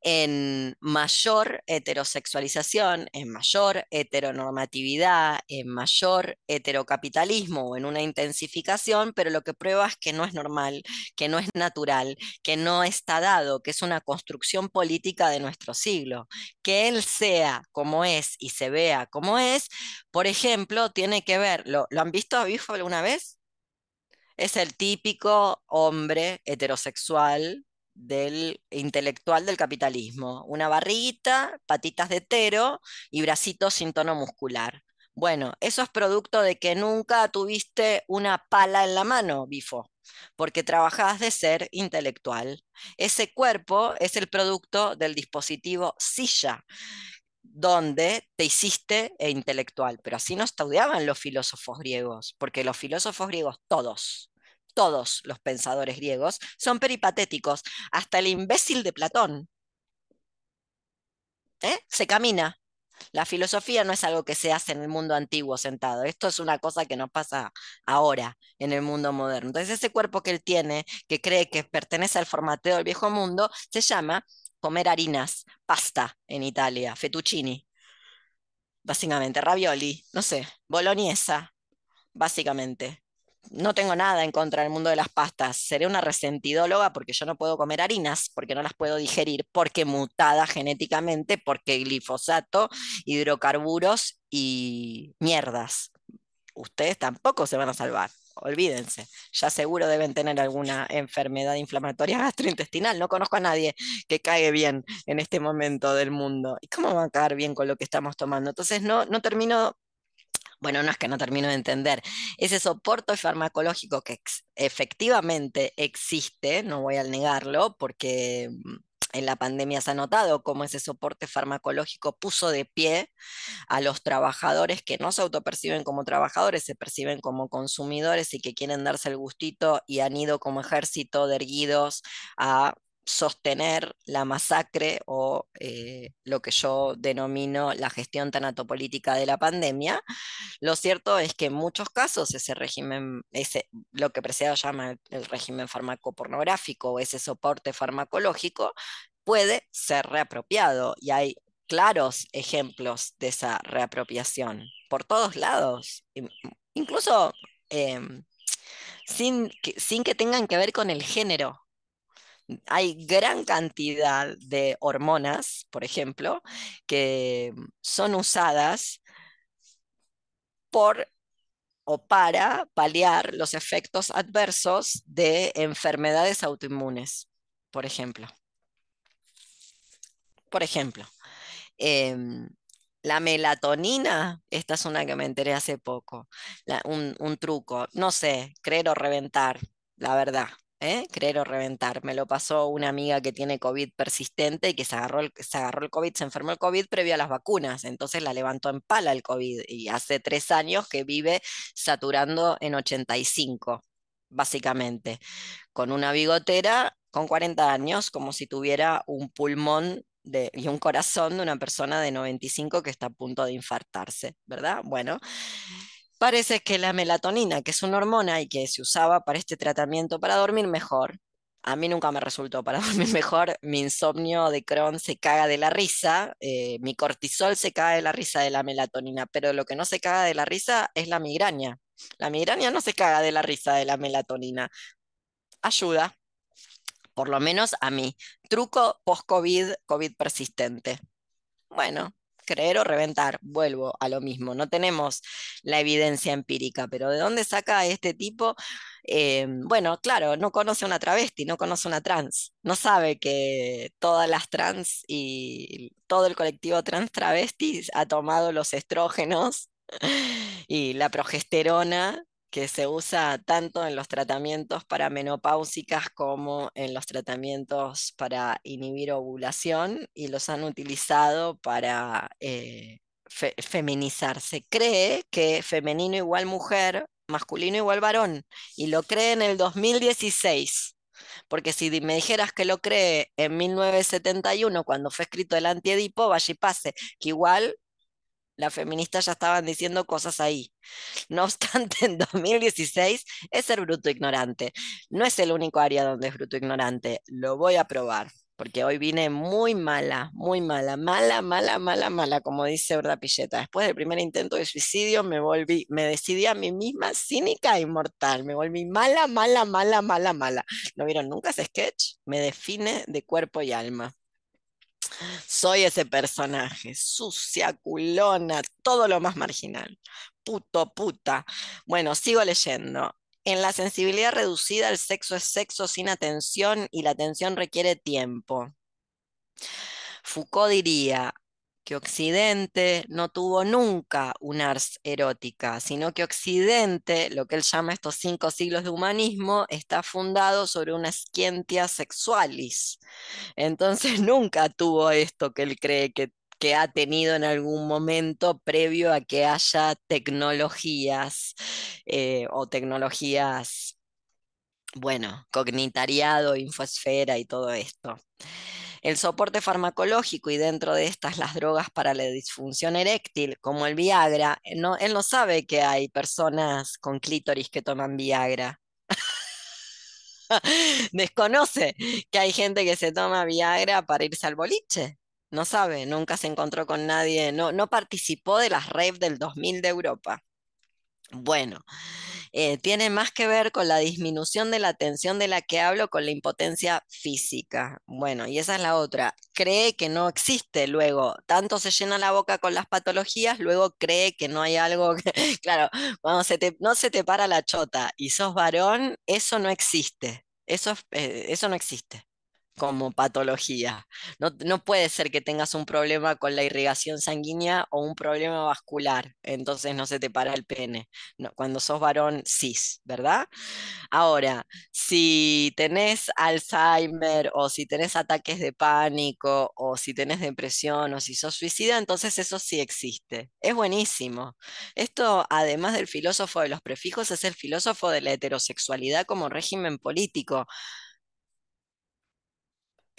en mayor heterosexualización, en mayor heteronormatividad, en mayor heterocapitalismo o en una intensificación, pero lo que prueba es que no es normal, que no es natural, que no está dado, que es una construcción política de nuestro siglo. Que él sea como es y se vea como es, por ejemplo, tiene que ver, ¿lo, ¿lo han visto a Bifo alguna vez? Es el típico hombre heterosexual del intelectual del capitalismo. Una barriguita, patitas de tero y bracitos sin tono muscular. Bueno, eso es producto de que nunca tuviste una pala en la mano, Bifo, porque trabajabas de ser intelectual. Ese cuerpo es el producto del dispositivo silla. donde te hiciste e intelectual, pero así no estudiaban los filósofos griegos, porque los filósofos griegos, todos, todos los pensadores griegos, son peripatéticos, hasta el imbécil de Platón. ¿Eh? Se camina. La filosofía no es algo que se hace en el mundo antiguo sentado, esto es una cosa que nos pasa ahora en el mundo moderno. Entonces ese cuerpo que él tiene, que cree que pertenece al formateo del viejo mundo, se llama comer harinas, pasta en Italia, fettuccini, básicamente, ravioli, no sé, bolognesa, básicamente. No tengo nada en contra del mundo de las pastas. Seré una resentidóloga porque yo no puedo comer harinas, porque no las puedo digerir, porque mutada genéticamente, porque glifosato, hidrocarburos y mierdas. Ustedes tampoco se van a salvar olvídense, ya seguro deben tener alguna enfermedad inflamatoria gastrointestinal. No conozco a nadie que caiga bien en este momento del mundo. ¿Y cómo va a caer bien con lo que estamos tomando? Entonces no, no termino bueno, no es que no termino de entender, ese soporte farmacológico que efectivamente existe, no voy a negarlo, porque mm, en la pandemia se ha notado cómo ese soporte farmacológico puso de pie a los trabajadores que no se autoperciben como trabajadores, se perciben como consumidores y que quieren darse el gustito y han ido como ejército de erguidos a sostener la masacre o eh, lo que yo denomino la gestión tanatopolítica de la pandemia. Lo cierto es que en muchos casos ese régimen, ese, lo que Preciado llama el, régimen farmacopornográfico o ese soporte farmacológico, puede ser reapropiado y hay claros ejemplos de esa reapropiación por todos lados, incluso em, sin, sin que tengan que ver con el género hay gran cantidad de hormonas, por ejemplo, que son usadas por o para paliar los efectos adversos de enfermedades autoinmunes, por ejemplo. Por ejemplo, em, la melatonina, esta es una que me enteré hace poco, un, un truco, no sé, creer o reventar, la verdad, ¿eh? creer o reventar. Me lo pasó una amiga que tiene COVID persistente y que se agarró, el, se agarró el COVID, se enfermó el COVID previo a las vacunas, entonces la levantó en pala el COVID y hace tres años que vive saturando en 85, básicamente, con una bigotera con 40 años, como si tuviera un pulmón de, y un corazón de una persona de 95 que está a punto de infartarse, ¿verdad? Bueno, Parece que la melatonina, que es una hormona y que se usaba para este tratamiento para dormir mejor, a mí nunca me resultó para dormir mejor. Mi insomnio de Crohn se caga de la risa, eh, mi cortisol se caga de la risa de la melatonina, pero lo que no se caga de la risa es la migraña. La migraña no se caga de la risa de la melatonina. Ayuda, por lo menos a mí. Truco post-COVID, COVID persistente. Bueno, creer o reventar. Vuelvo a lo mismo, no tenemos la evidencia empírica, pero ¿de dónde saca este tipo? Eh, bueno, claro, no conoce una travesti, no conoce una trans, no sabe que todas las trans y todo el colectivo trans travestis ha tomado los estrógenos y la progesterona que se usa tanto en los tratamientos para menopáusicas como en los tratamientos para inhibir ovulación y los han utilizado para eh, feminizarse. Cree que femenino igual mujer, masculino igual varón, y lo cree en el 2016. Porque si me dijeras que lo cree en 1971, cuando fue escrito el antiedipo, vaya y pase, que igual las feministas ya estaban diciendo cosas ahí. No obstante, en 2016 es ser bruto ignorante. No es el único área donde es bruto ignorante. Lo voy a probar, porque hoy vine muy mala, muy mala, mala, mala, mala, mala, como dice Urda Pilleta. Después del primer intento de suicidio me volví, me decidí a mí misma cínica e inmortal. Me volví mala, mala, mala, mala, mala. ¿No vieron nunca ese sketch? Me define de cuerpo y alma. Soy ese personaje, sucia, culona, todo lo más marginal. Puto, puta. Bueno, sigo leyendo. En la sensibilidad reducida, el sexo es sexo sin atención y la atención requiere tiempo. Foucault diría, que Occidente no tuvo nunca un ars erótica, sino que Occidente, lo que él llama estos cinco siglos de humanismo, está fundado sobre una scientia sexualis. Entonces nunca tuvo esto que él cree que, que ha tenido en algún momento previo a que haya tecnologías eh, o tecnologías, bueno, cognitariado, infosfera y todo esto. El soporte farmacológico y dentro de estas las drogas para la disfunción eréctil, como el Viagra, no, él no sabe que hay personas con clítoris que toman Viagra. Desconoce que hay gente que se toma Viagra para irse al boliche. No sabe, nunca se encontró con nadie, no, no participó de las rave del 2000 de Europa. Bueno, eh, tiene más que ver con la disminución de la tensión de la que hablo con la impotencia física. Bueno, y esa es la otra. Cree que no existe, luego, tanto se llena la boca con las patologías, luego cree que no hay algo que, claro, cuando no se te para la chota y sos varón, eso no existe. Eso, eh, eso no existe como patología. No, no, puede ser que tengas un problema con la irrigación sanguínea o un problema vascular, entonces no se te para el pene. No, cuando sos varón, cis, ¿verdad? Ahora, si tenés Alzheimer o si tenés ataques de pánico o si tenés depresión o si sos suicida, entonces eso sí existe. Es buenísimo. Esto, además del filósofo de los prefijos, es el filósofo de la heterosexualidad como régimen político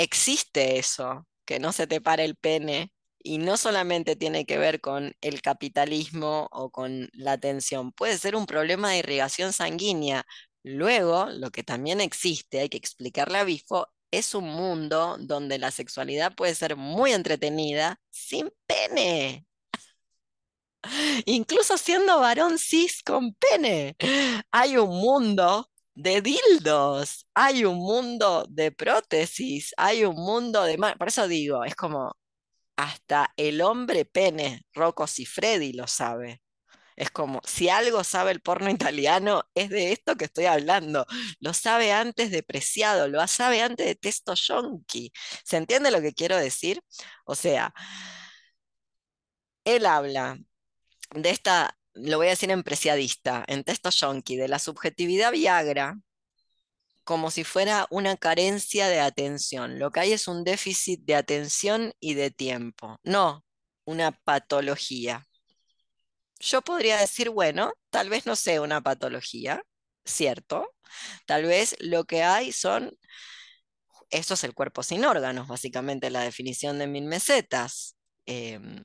existe eso, que no se te pare el pene, y no solamente tiene que ver con el capitalismo o con la tensión, puede ser un problema de irrigación sanguínea. Luego, lo que también existe, hay que explicarle a Bifo, es un mundo donde la sexualidad puede ser muy entretenida sin pene. Incluso siendo varón cis con pene. Hay un mundo de dildos, hay un mundo de prótesis, hay un mundo de... Por eso digo, es como hasta el hombre pene, Rocco Freddy lo sabe. Es como, si algo sabe el porno italiano, es de esto que estoy hablando. Lo sabe antes de Preciado, lo sabe antes de Testo Yonki. ¿Se entiende lo que quiero decir? O sea, él habla de esta lo voy a decir en preciadista, en texto yonki, de la subjetividad Viagra como si fuera una carencia de atención. Lo que hay es un déficit de atención y de tiempo, no una patología. Yo podría decir, bueno, tal vez no sea una patología, ¿cierto? Tal vez lo que hay son, eso es el cuerpo sin órganos, básicamente la definición de mil mesetas. Em,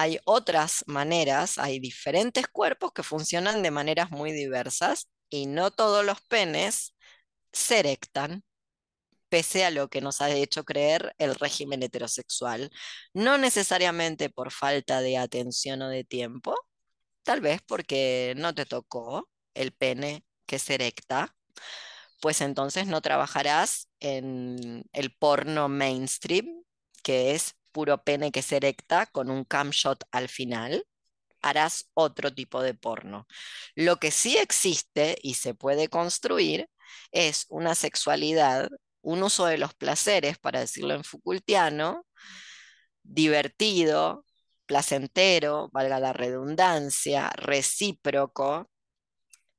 hay otras maneras, hay diferentes cuerpos que funcionan de maneras muy diversas y no todos los penes se erectan, pese a lo que nos ha hecho creer el régimen heterosexual, no necesariamente por falta de atención o de tiempo, tal vez porque no te tocó el pene que se erecta, pues entonces no trabajarás en el porno mainstream, que es puro pene que se erecta con un cam shot al final, harás otro tipo de porno. Lo que sí existe y se puede construir es una sexualidad, un uso de los placeres, para decirlo en Foucaultiano, divertido, placentero, valga la redundancia, recíproco,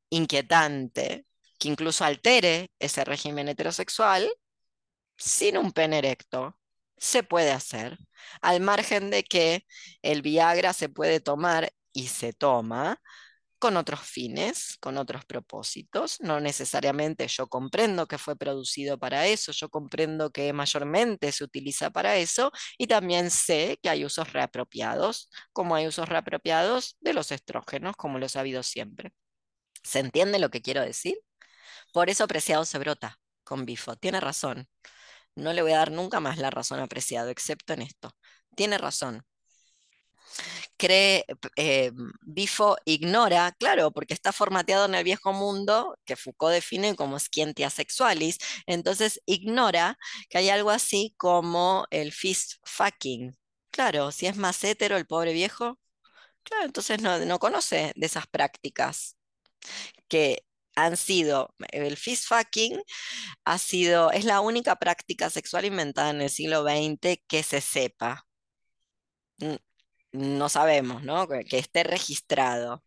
inquietante, que incluso altere ese régimen heterosexual sin un pene erecto. Se puede hacer al margen de que el Viagra se puede tomar y se toma con otros fines, con otros propósitos. No necesariamente yo comprendo que fue producido para eso, yo comprendo que mayormente se utiliza para eso y también sé que hay usos reapropiados, como hay usos reapropiados de los estrógenos, como los ha habido siempre. ¿Se entiende lo que quiero decir? Por eso Preciado se brota con Bifo. Tiene razón. No le voy a dar nunca más la razón apreciado, excepto en esto. Tiene razón. Cree, eh, Bifo ignora, claro, porque está formateado en el viejo mundo que Foucault define como scientia sexualis, entonces ignora que hay algo así como el fist fucking. Claro, si es más hetero el pobre viejo, claro, entonces no, no conoce de esas prácticas que han sido, el fist fucking ha sido, es la única práctica sexual inventada en el siglo XX que se sepa. No sabemos, ¿no? Que esté registrado.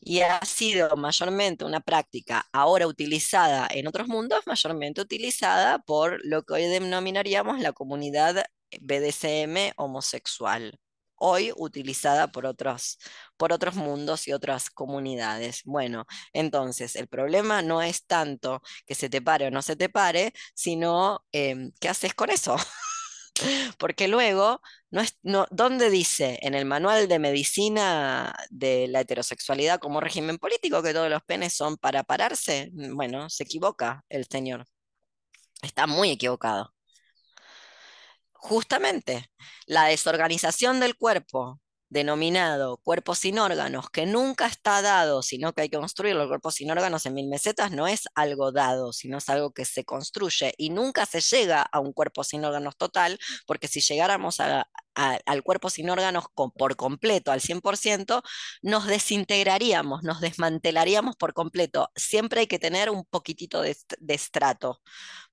Y ha sido mayormente una práctica ahora utilizada en otros mundos, mayormente utilizada por lo que hoy denominaríamos la comunidad BDSM homosexual, hoy utilizada por otros, por otros mundos y otras comunidades. Bueno, entonces el problema no es tanto que se te pare o no se te pare, sino em, qué haces con eso. Porque luego, no es, no, ¿dónde dice en el manual de medicina de la heterosexualidad como régimen político que todos los penes son para pararse? Bueno, se equivoca el señor. Está muy equivocado. Justamente, la desorganización del cuerpo, denominado cuerpo sin órganos, que nunca está dado, sino que hay que construirlo. El cuerpo sin órganos en mil mesetas no es algo dado, sino es algo que se construye y nunca se llega a un cuerpo sin órganos total, porque si llegáramos al cuerpo sin órganos por completo, al 100%, nos desintegraríamos, nos desmantelaríamos por completo. Siempre hay que tener un poquitito de, estrato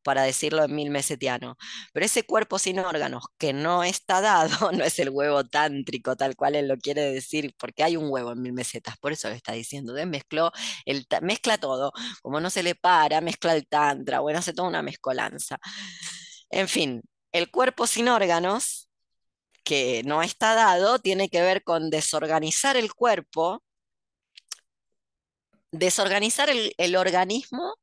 para decirlo en mil mesetiano. Pero ese cuerpo sin órganos que no está dado, no es el huevo tántrico tal cual él lo quiere decir, porque hay un huevo en mil mesetas, por eso lo está diciendo. De mezcló, el, mezcla todo, como no se le para, mezcla el tantra, bueno, hace toda una mezcolanza. En fin, el cuerpo sin órganos que no está dado tiene que ver con desorganizar el cuerpo, desorganizar el, organismo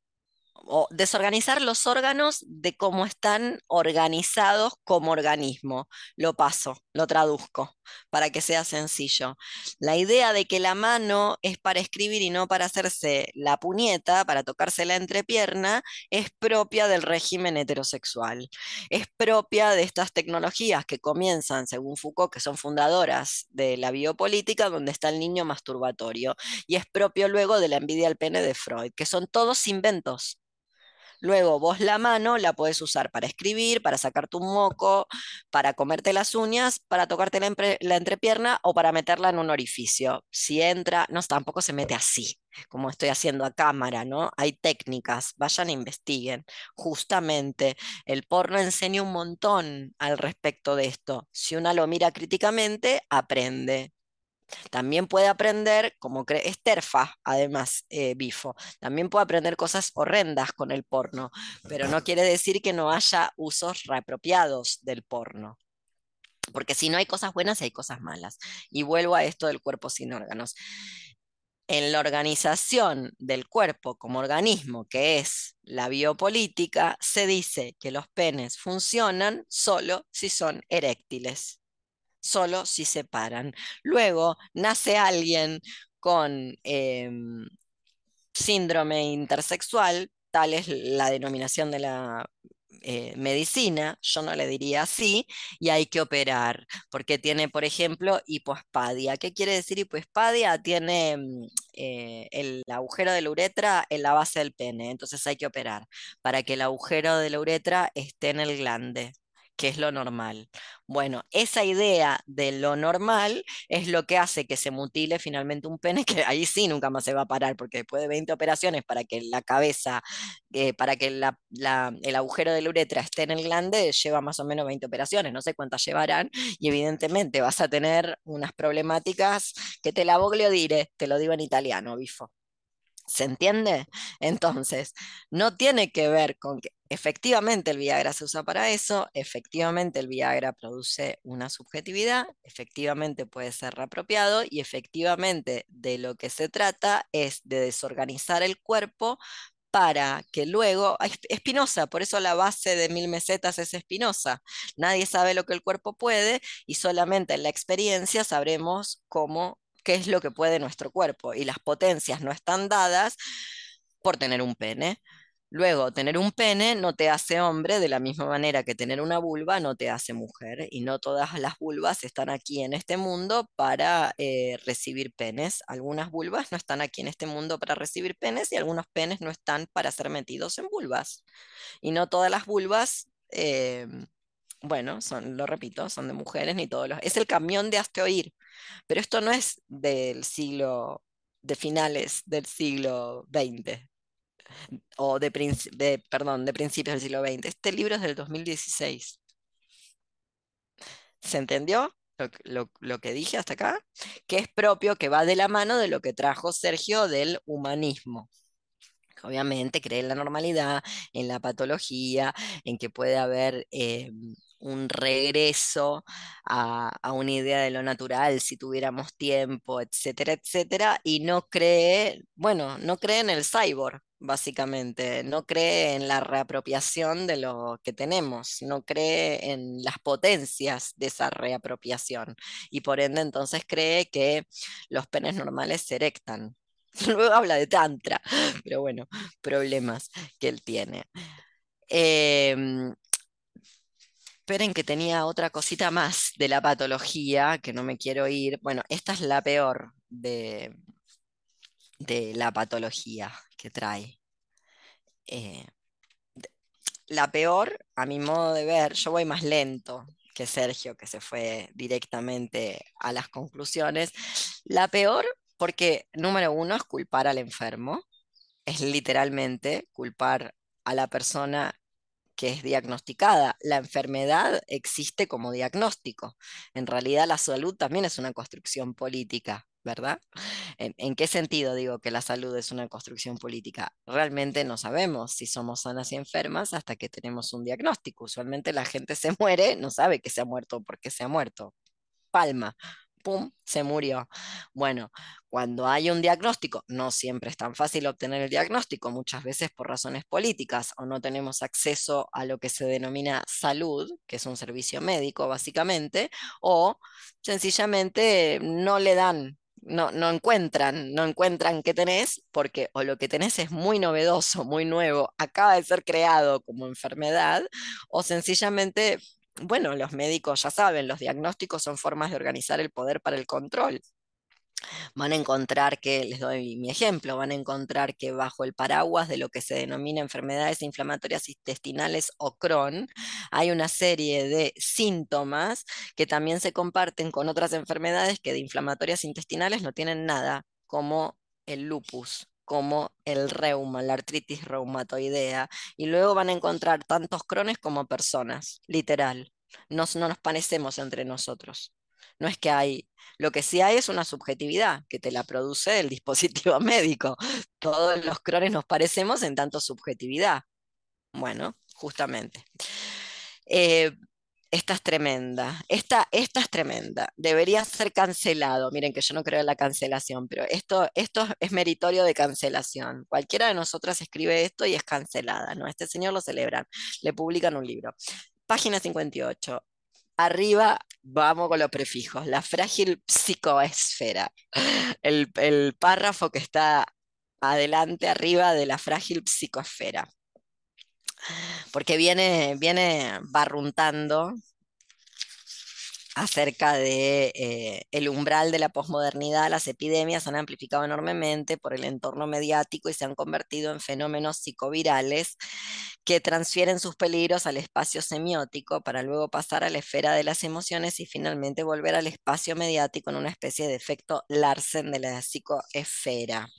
o desorganizar los órganos de cómo están organizados como organismo. Lo paso, lo traduzco para que sea sencillo. La idea de que la mano es para escribir y no para hacerse la puñeta, para tocarse la entrepierna, es propia del régimen heterosexual. Es propia de estas tecnologías que comienzan, según Foucault, que son fundadoras de la biopolítica, donde está el niño masturbatorio. Y es propio luego de la envidia al pene de Freud, que son todos inventos Luego vos la mano la puedes usar para escribir, para sacarte un moco, para comerte las uñas, para tocarte la, entrepierna o para meterla en un orificio. Si entra, no, tampoco se mete así, como estoy haciendo a cámara, ¿no? Hay técnicas, vayan e investiguen. Justamente el porno enseña un montón al respecto de esto. Si una lo mira críticamente, aprende. También puede aprender, como cree, es terfa, además, eh, Bifo, también puede aprender cosas horrendas con el porno, pero no quiere decir que no haya usos reapropiados del porno. Porque si no hay cosas buenas, hay cosas malas. Y vuelvo a esto del cuerpo sin órganos. En la organización del cuerpo como organismo, que es la biopolítica, se dice que los penes funcionan solo si son eréctiles solo si se paran. Luego nace alguien con em, síndrome intersexual, tal es la denominación de la eh, medicina, yo no le diría así, y hay que operar, porque tiene, por ejemplo, hipoespadia. ¿Qué quiere decir hipoespadia? Tiene mm, eh, el agujero de la uretra en la base del pene, entonces hay que operar para que el agujero de la uretra esté en el glande que es lo normal. Bueno, esa idea de lo normal es lo que hace que se mutile finalmente un pene, que ahí sí nunca más se va a parar, porque después de 20 operaciones para que la cabeza, eh, para que el agujero de la uretra esté en el glande, lleva más o menos 20 operaciones, no sé cuántas llevarán, y evidentemente vas a tener unas problemáticas que te la voglio dire, te lo digo en italiano, bifo. ¿Se entiende? Entonces, no tiene que ver con que efectivamente el Viagra se usa para eso, efectivamente el Viagra produce una subjetividad, efectivamente puede ser reapropiado y efectivamente de lo que se trata es de desorganizar el cuerpo para que luego, espinosa, por eso la base de mil mesetas es espinosa. Nadie sabe lo que el cuerpo puede y solamente en la experiencia sabremos cómo qué es lo que puede nuestro cuerpo y las potencias no están dadas por tener un pene. Luego, tener un pene no te hace hombre de la misma manera que tener una vulva no te hace mujer y no todas las vulvas están aquí en este mundo para eh, recibir penes. Algunas vulvas no están aquí en este mundo para recibir penes y algunos penes no están para ser metidos en vulvas. Y no todas las vulvas eh, bueno, son, lo repito, son de mujeres ni todos los. Es el camión de hasta oír, pero esto no es del siglo, de finales del siglo XX, o de, de, perdón, de principios del siglo XX. Este libro es del 2016. ¿Se entendió? Lo, lo, que dije hasta acá, que es propio, que va de la mano de lo que trajo Sergio del humanismo. Obviamente cree en la normalidad, en la patología, en que puede haber eh, un regreso a, una idea de lo natural si tuviéramos tiempo, etcétera, etcétera, y no cree, bueno, no cree en el cyborg, básicamente, no cree en la reapropiación de lo que tenemos, no cree en las potencias de esa reapropiación, y por ende entonces cree que los penes normales se erectan. Luego habla de tantra, pero bueno, problemas que él tiene. Em, esperen que tenía otra cosita más de la patología, que no me quiero ir. Bueno, esta es la peor de, de la patología que trae. Eh, la peor, a mi modo de ver, yo voy más lento que Sergio, que se fue directamente a las conclusiones. La peor, porque número uno es culpar al enfermo, es literalmente culpar a la persona que es diagnosticada. La enfermedad existe como diagnóstico. En realidad la salud también es una construcción política, ¿verdad? ¿En, qué sentido digo que la salud es una construcción política? Realmente no sabemos si somos sanas y enfermas hasta que tenemos un diagnóstico. Usualmente la gente se muere, no sabe que se ha muerto o por qué se ha muerto. Palma, ¡pum!, se murió. Bueno, cuando hay un diagnóstico, no siempre es tan fácil obtener el diagnóstico, muchas veces por razones políticas o no tenemos acceso a lo que se denomina salud, que es un servicio médico básicamente, o sencillamente no le dan no, no, encuentran, no encuentran qué tenés, porque o lo que tenés es muy novedoso, muy nuevo, acaba de ser creado como enfermedad, o sencillamente bueno, los médicos ya saben, los diagnósticos son formas de organizar el poder para el control. Van a encontrar que, les doy mi ejemplo, van a encontrar que bajo el paraguas de lo que se denomina enfermedades inflamatorias intestinales o Crohn, hay una serie de síntomas que también se comparten con otras enfermedades que de inflamatorias intestinales no tienen nada, como el lupus, como el reuma, la artritis reumatoidea, y luego van a encontrar tantos crones como personas, literal. No, no nos parecemos entre nosotros. No es que hay, lo que sí hay es una subjetividad que te la produce el dispositivo médico. Todos los crones nos parecemos en tanto subjetividad. Bueno, justamente. Eh, esta es tremenda, esta, esta es tremenda, debería ser cancelado. Miren que yo no creo en la cancelación, pero esto, esto es meritorio de cancelación. Cualquiera de nosotras escribe esto y es cancelada, ¿no? Este señor lo celebran, le publican un libro. Página 58. Arriba, vamos con los prefijos, la frágil psicoesfera. El, el párrafo que está adelante, arriba de la frágil psicoesfera porque viene, viene barruntando acerca de eh, el umbral de la posmodernidad, las epidemias han amplificado enormemente por el entorno mediático y se han convertido en fenómenos psicovirales que transfieren sus peligros al espacio semiótico para luego pasar a la esfera de las emociones y finalmente volver al espacio mediático en una especie de efecto Larsen de la psicoesfera.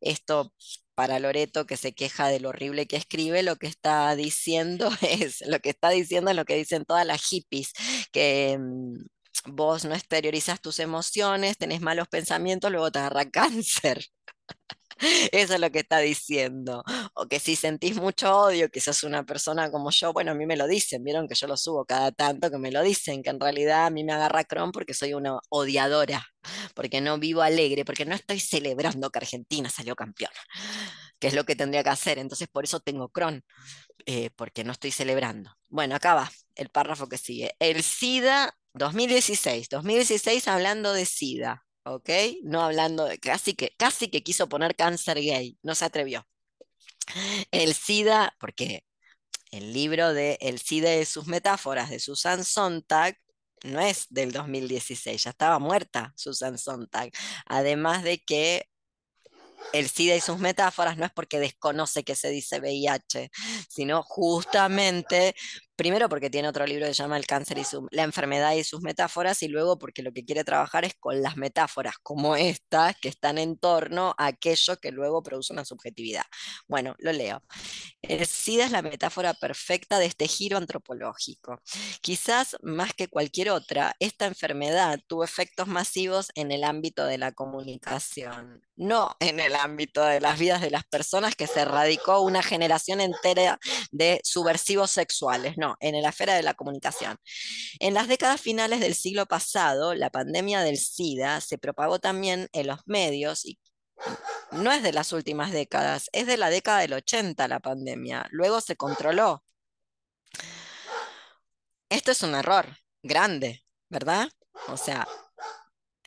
Esto para Loreto que se queja de lo horrible que escribe, lo que está diciendo es, lo que está diciendo es lo que dicen todas las hippies, que mm, vos no exteriorizas tus emociones, tenés malos pensamientos, luego te agarra cáncer. Eso es lo que está diciendo. O que si sentís mucho odio, que sos una persona como yo, bueno, a mí me lo dicen, vieron que yo lo subo cada tanto, que me lo dicen, que en realidad a mí me agarra Cron porque soy una odiadora, porque no vivo alegre, porque no estoy celebrando que Argentina salió campeona, que es lo que tendría que hacer. Entonces por eso tengo Cron, eh, porque no estoy celebrando. Bueno, acá va el párrafo que sigue. El SIDA 2016, 2016 hablando de SIDA. ¿Ok? No hablando de casi que, casi que quiso poner cáncer gay, no se atrevió. El SIDA, porque el libro de El SIDA y sus metáforas de Susan Sontag no es del 2016, ya estaba muerta Susan Sontag. Además de que el SIDA y sus metáforas no es porque desconoce que se dice VIH, sino justamente Primero porque tiene otro libro que se llama El cáncer y la enfermedad y sus metáforas, y luego porque lo que quiere trabajar es con las metáforas como estas que están en torno a aquello que luego produce una subjetividad. Bueno, lo leo. El SIDA es la metáfora perfecta de este giro antropológico. Quizás más que cualquier otra, esta enfermedad tuvo efectos masivos en el ámbito de la comunicación, no en el ámbito de las vidas de las personas que se erradicó una generación entera de subversivos sexuales, no en la esfera de la comunicación. En las décadas finales del siglo pasado, la pandemia del SIDA se propagó también en los medios y no es de las últimas décadas, es de la década del 80 la pandemia. Luego se controló. Esto es un error grande, ¿verdad? O sea,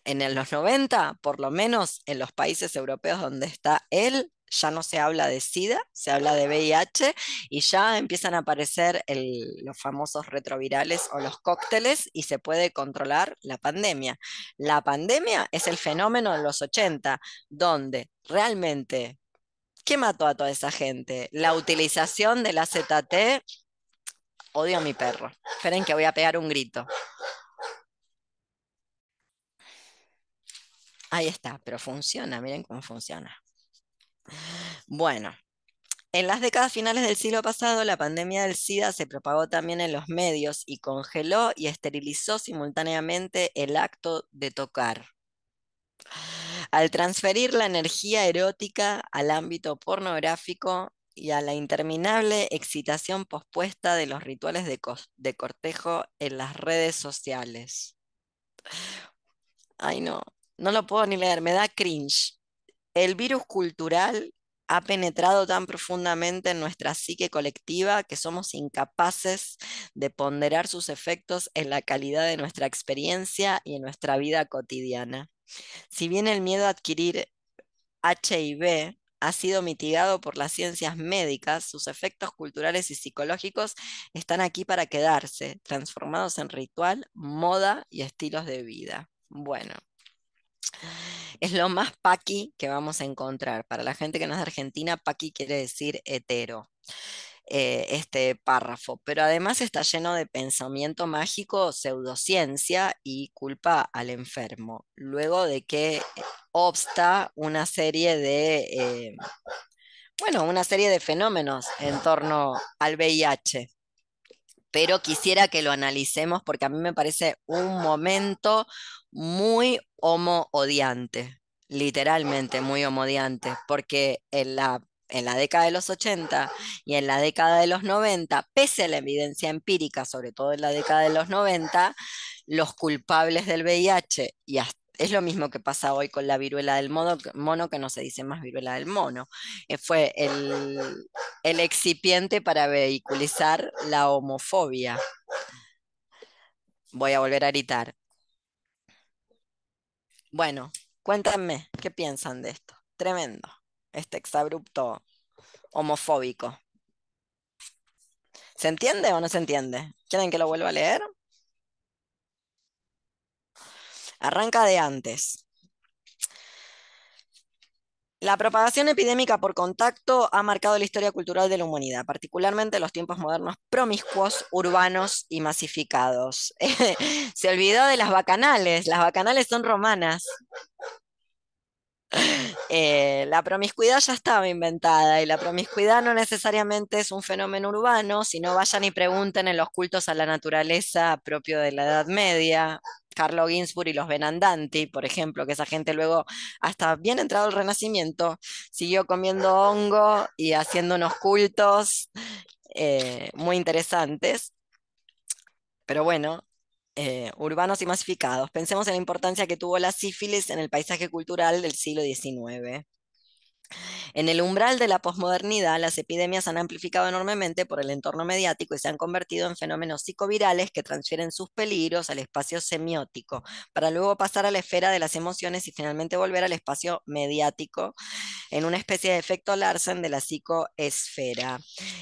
en los 90, por lo menos en los países europeos donde está él, ya no se habla de SIDA, se habla de VIH y ya empiezan a aparecer los famosos retrovirales o los cócteles y se puede controlar la pandemia. La pandemia es el fenómeno de los 80, donde realmente, ¿qué mató a toda esa gente? La utilización del AZT. Odio a mi perro. Esperen que voy a pegar un grito. Ahí está, pero funciona, miren cómo funciona. Bueno, en las décadas finales del siglo pasado, la pandemia del SIDA se propagó también en los medios y congeló y esterilizó simultáneamente el acto de tocar. Al transferir la energía erótica al ámbito pornográfico y a la interminable excitación pospuesta de los rituales de, cortejo en las redes sociales. Ay, no, no lo puedo ni leer, me da cringe. El virus cultural ha penetrado tan profundamente en nuestra psique colectiva que somos incapaces de ponderar sus efectos en la calidad de nuestra experiencia y en nuestra vida cotidiana. Si bien el miedo a adquirir HIV ha sido mitigado por las ciencias médicas, sus efectos culturales y psicológicos están aquí para quedarse, transformados en ritual, moda y estilos de vida. Bueno, es lo más paqui que vamos a encontrar. Para la gente que no es de Argentina, paqui quiere decir hetero. Eh, este párrafo, pero además está lleno de pensamiento mágico, pseudociencia y culpa al enfermo, luego de que obsta una serie de, eh, bueno, una serie de fenómenos en torno al VIH pero quisiera que lo analicemos porque a mí me parece un momento muy homo-odiante, literalmente muy homo-odiante, porque en la, en la década de los 80 y en la década de los 90, pese a la evidencia empírica, sobre todo en la década de los 90, los culpables del VIH y es lo mismo que pasa hoy con la viruela del mono, mono que no se dice más viruela del mono. Eh, fue el, el excipiente para vehiculizar la homofobia. Voy a volver a gritar. Bueno, cuéntenme, ¿qué piensan de esto? Tremendo, este exabrupto homofóbico. ¿Se entiende o no se entiende? ¿Quieren que lo vuelva a leer? Arranca de antes. La propagación epidémica por contacto ha marcado la historia cultural de la humanidad, particularmente los tiempos modernos promiscuos, urbanos y masificados. Se olvidó de las bacanales, las bacanales son romanas. Eh, la promiscuidad ya estaba inventada y la promiscuidad no necesariamente es un fenómeno urbano, sino vayan y pregunten en los cultos a la naturaleza propio de la Edad Media, Carlo Ginsburg y los Benandanti, por ejemplo, que esa gente luego, hasta bien entrado el Renacimiento, siguió comiendo hongo y haciendo unos cultos eh, muy interesantes. Pero bueno, eh, urbanos y masificados. Pensemos en la importancia que tuvo la sífilis en el paisaje cultural del siglo XIX. En el umbral de la posmodernidad, las epidemias han amplificado enormemente por el entorno mediático y se han convertido en fenómenos psicovirales que transfieren sus peligros al espacio semiótico, para luego pasar a la esfera de las emociones y finalmente volver al espacio mediático en una especie de efecto Larsen de la psicoesfera.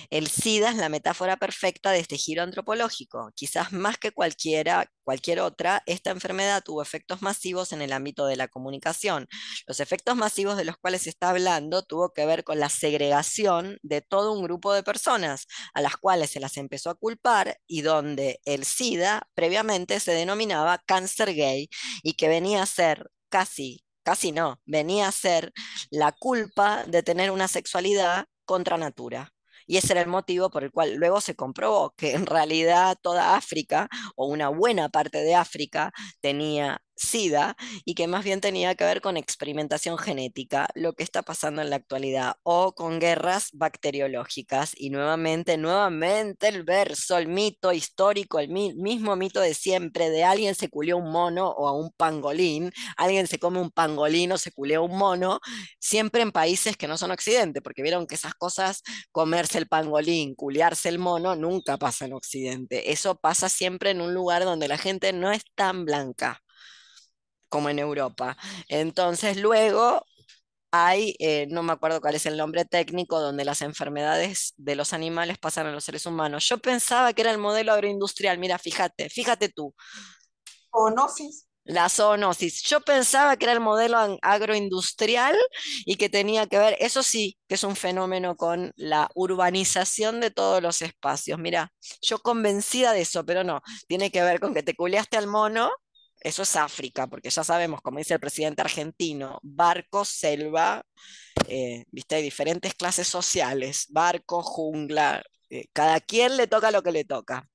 El SIDA es la metáfora perfecta de este giro antropológico. Quizás más que cualquiera, cualquier otra, esta enfermedad tuvo efectos masivos en el ámbito de la comunicación. Los efectos masivos de los cuales se está hablando tuvo que ver con la segregación de todo un grupo de personas a las cuales se las empezó a culpar y donde el SIDA previamente se denominaba cáncer gay y que venía a ser casi casi no, venía a ser la culpa de tener una sexualidad contra natura. Y ese era el motivo por el cual luego se comprobó que en realidad toda África, o una buena parte de África, tenía SIDA y que más bien tenía que ver con experimentación genética, lo que está pasando en la actualidad, o con guerras bacteriológicas. Y nuevamente, nuevamente el verso, el mito histórico, el mismo mito de siempre, de alguien se culió un mono o a un pangolín, alguien se come un pangolín o se culió un mono, siempre en países que no son occidente, porque vieron que esas cosas, comerse el pangolín, culiarse el mono, nunca pasa en occidente. Eso pasa siempre en un lugar donde la gente no es tan blanca como en Europa. Entonces luego hay, eh, no me acuerdo cuál es el nombre técnico, donde las enfermedades de los animales pasan a los seres humanos. Yo pensaba que era el modelo agroindustrial, mira, fíjate, fíjate tú. Zoonosis. La zoonosis. Yo pensaba que era el modelo agroindustrial y que tenía que ver, eso sí, que es un fenómeno con la urbanización de todos los espacios. Mira, yo convencida de eso, pero no, tiene que ver con que te culeaste al mono eso es África, porque ya sabemos, como dice el presidente argentino, barco, selva, eh, viste, hay diferentes clases sociales, barco, jungla, eh, cada quien le toca lo que le toca.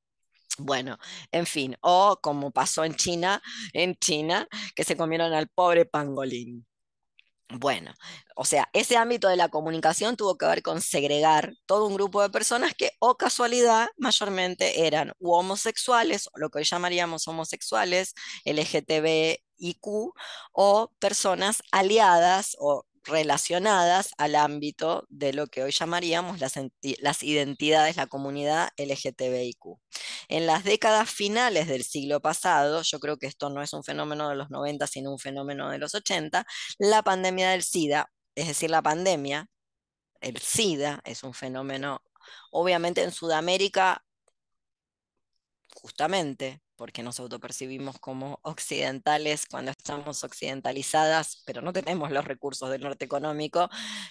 Bueno, en fin, o como pasó en China, en China, que se comieron al pobre pangolín. Bueno, o sea, ese ámbito de la comunicación tuvo que ver con segregar todo un grupo de personas que, o casualidad, mayormente eran homosexuales, o lo que hoy llamaríamos homosexuales, LGTBIQ, o personas aliadas o relacionadas al ámbito de lo que hoy llamaríamos las, identidades, la comunidad LGTBIQ. En las décadas finales del siglo pasado, yo creo que esto no es un fenómeno de los 90, sino un fenómeno de los 80, la pandemia del SIDA, es decir, la pandemia, el SIDA es un fenómeno, obviamente en Sudamérica, justamente porque nos autopercibimos como occidentales cuando estamos occidentalizadas, pero no tenemos los recursos del norte económico,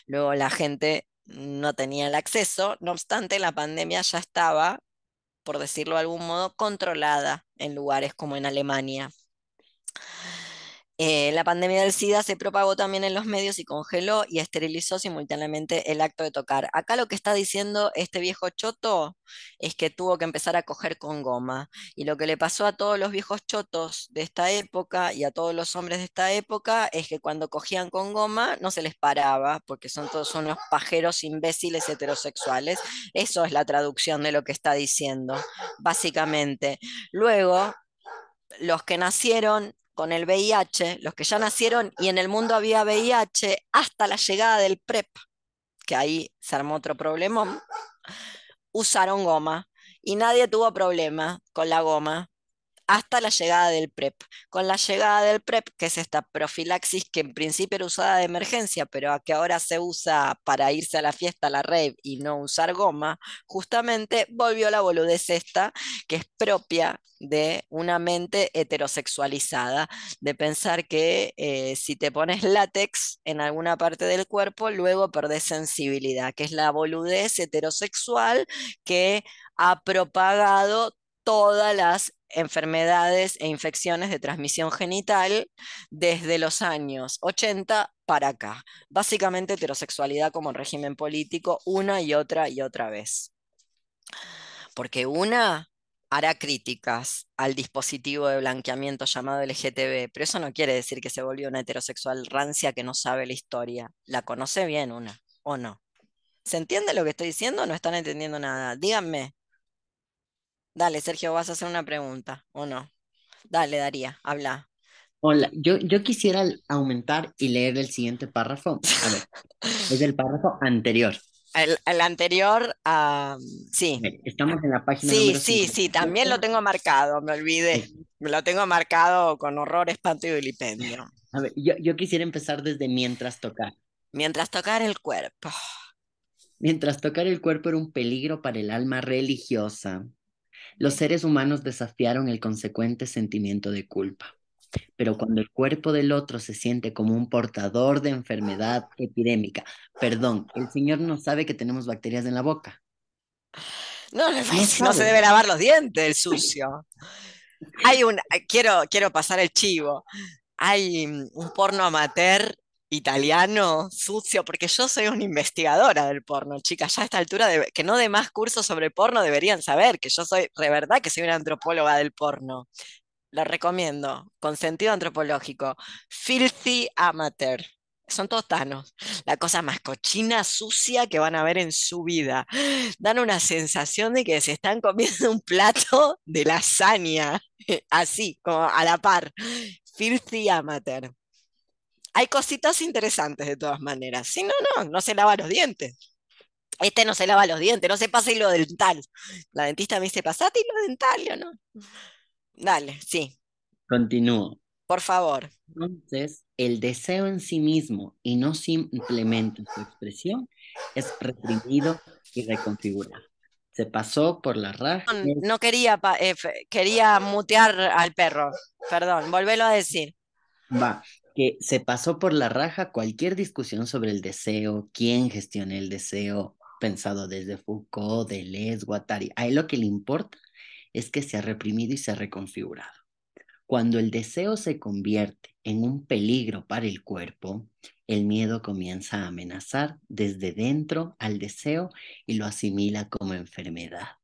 luego la gente no tenía el acceso, no obstante la pandemia ya estaba, por decirlo de algún modo, controlada en lugares como en Alemania. Eh, la pandemia del SIDA se propagó también en los medios y congeló y esterilizó simultáneamente el acto de tocar. Acá lo que está diciendo este viejo choto es que tuvo que empezar a coger con goma. Y lo que le pasó a todos los viejos chotos de esta época y a todos los hombres de esta época es que cuando cogían con goma no se les paraba, porque son todos unos pajeros imbéciles heterosexuales. Eso es la traducción de lo que está diciendo, básicamente. Luego, los que nacieron con el VIH, los que ya nacieron y en el mundo había VIH hasta la llegada del PrEP, que ahí se armó otro problema, usaron goma y nadie tuvo problema con la goma hasta la llegada del PrEP. Con la llegada del PrEP, que es esta profilaxis que en principio era usada de emergencia, pero que ahora se usa para irse a la fiesta, a la rave y no usar goma, justamente volvió la boludez esta, que es propia de una mente heterosexualizada, de pensar que eh, si te pones látex en alguna parte del cuerpo, luego perdés sensibilidad, que es la boludez heterosexual que ha propagado todas las enfermedades e infecciones de transmisión genital desde los años 80 para acá. Básicamente heterosexualidad como régimen político una y otra y otra vez. Porque una hará críticas al dispositivo de blanqueamiento llamado LGTB, pero eso no quiere decir que se volvió una heterosexual rancia que no sabe la historia. La conoce bien una, ¿o no? ¿Se entiende lo que estoy diciendo o no están entendiendo nada? Díganme. Dale, Sergio, vas a hacer una pregunta, ¿o no? Dale, Daría, habla. Hola, yo, yo quisiera aumentar y leer el siguiente párrafo. A ver, es el párrafo anterior. El, anterior, sí. Estamos en la página. Sí, sí, sí, también lo tengo marcado, me olvidé. Me lo tengo marcado con horror, espanto y vilipendio. A ver, yo, yo quisiera empezar desde mientras tocar. Mientras tocar el cuerpo. Mientras tocar el cuerpo era un peligro para el alma religiosa. Los seres humanos desafiaron el consecuente sentimiento de culpa. Pero cuando el cuerpo del otro se siente como un portador de enfermedad epidémica, perdón, el Señor no sabe que tenemos bacterias en la boca. No, no, se debe lavar los dientes, el sucio. Hay un, quiero, quiero pasar el chivo. Hay un porno amateur italiano sucio, porque yo soy una investigadora del porno, chicas, ya a esta altura, de, que no de más cursos sobre porno deberían saber que yo soy, de verdad que soy una antropóloga del porno. lo recomiendo, con sentido antropológico. Filthy Amateur. Son todos tanos. La cosa más cochina, sucia que van a ver en su vida. Dan una sensación de que se están comiendo un plato de lasaña. Así, como a la par. Filthy Amateur. Hay cositas interesantes de todas maneras. Si no, no, no se lava los dientes. Este no se lava los dientes, no se pasa hilo dental. La dentista me dice, pasate hilo dental, ¿o no? Dale, sí, Continúo. por favor. Entonces, el deseo en sí mismo y no simplemente su expresión es reprimido y reconfigurado. Se pasó por la raja. No, no quería, eh, quería mutear al perro. Perdón, volvelo a decir. Va, que se pasó por la raja cualquier discusión sobre el deseo, quién gestiona el deseo, pensado desde Foucault, Deleuze, Guattari. A él lo que le importa es que se ha reprimido y se ha reconfigurado. Cuando el deseo se convierte en un peligro para el cuerpo, el miedo comienza a amenazar desde dentro al deseo y lo asimila como enfermedad.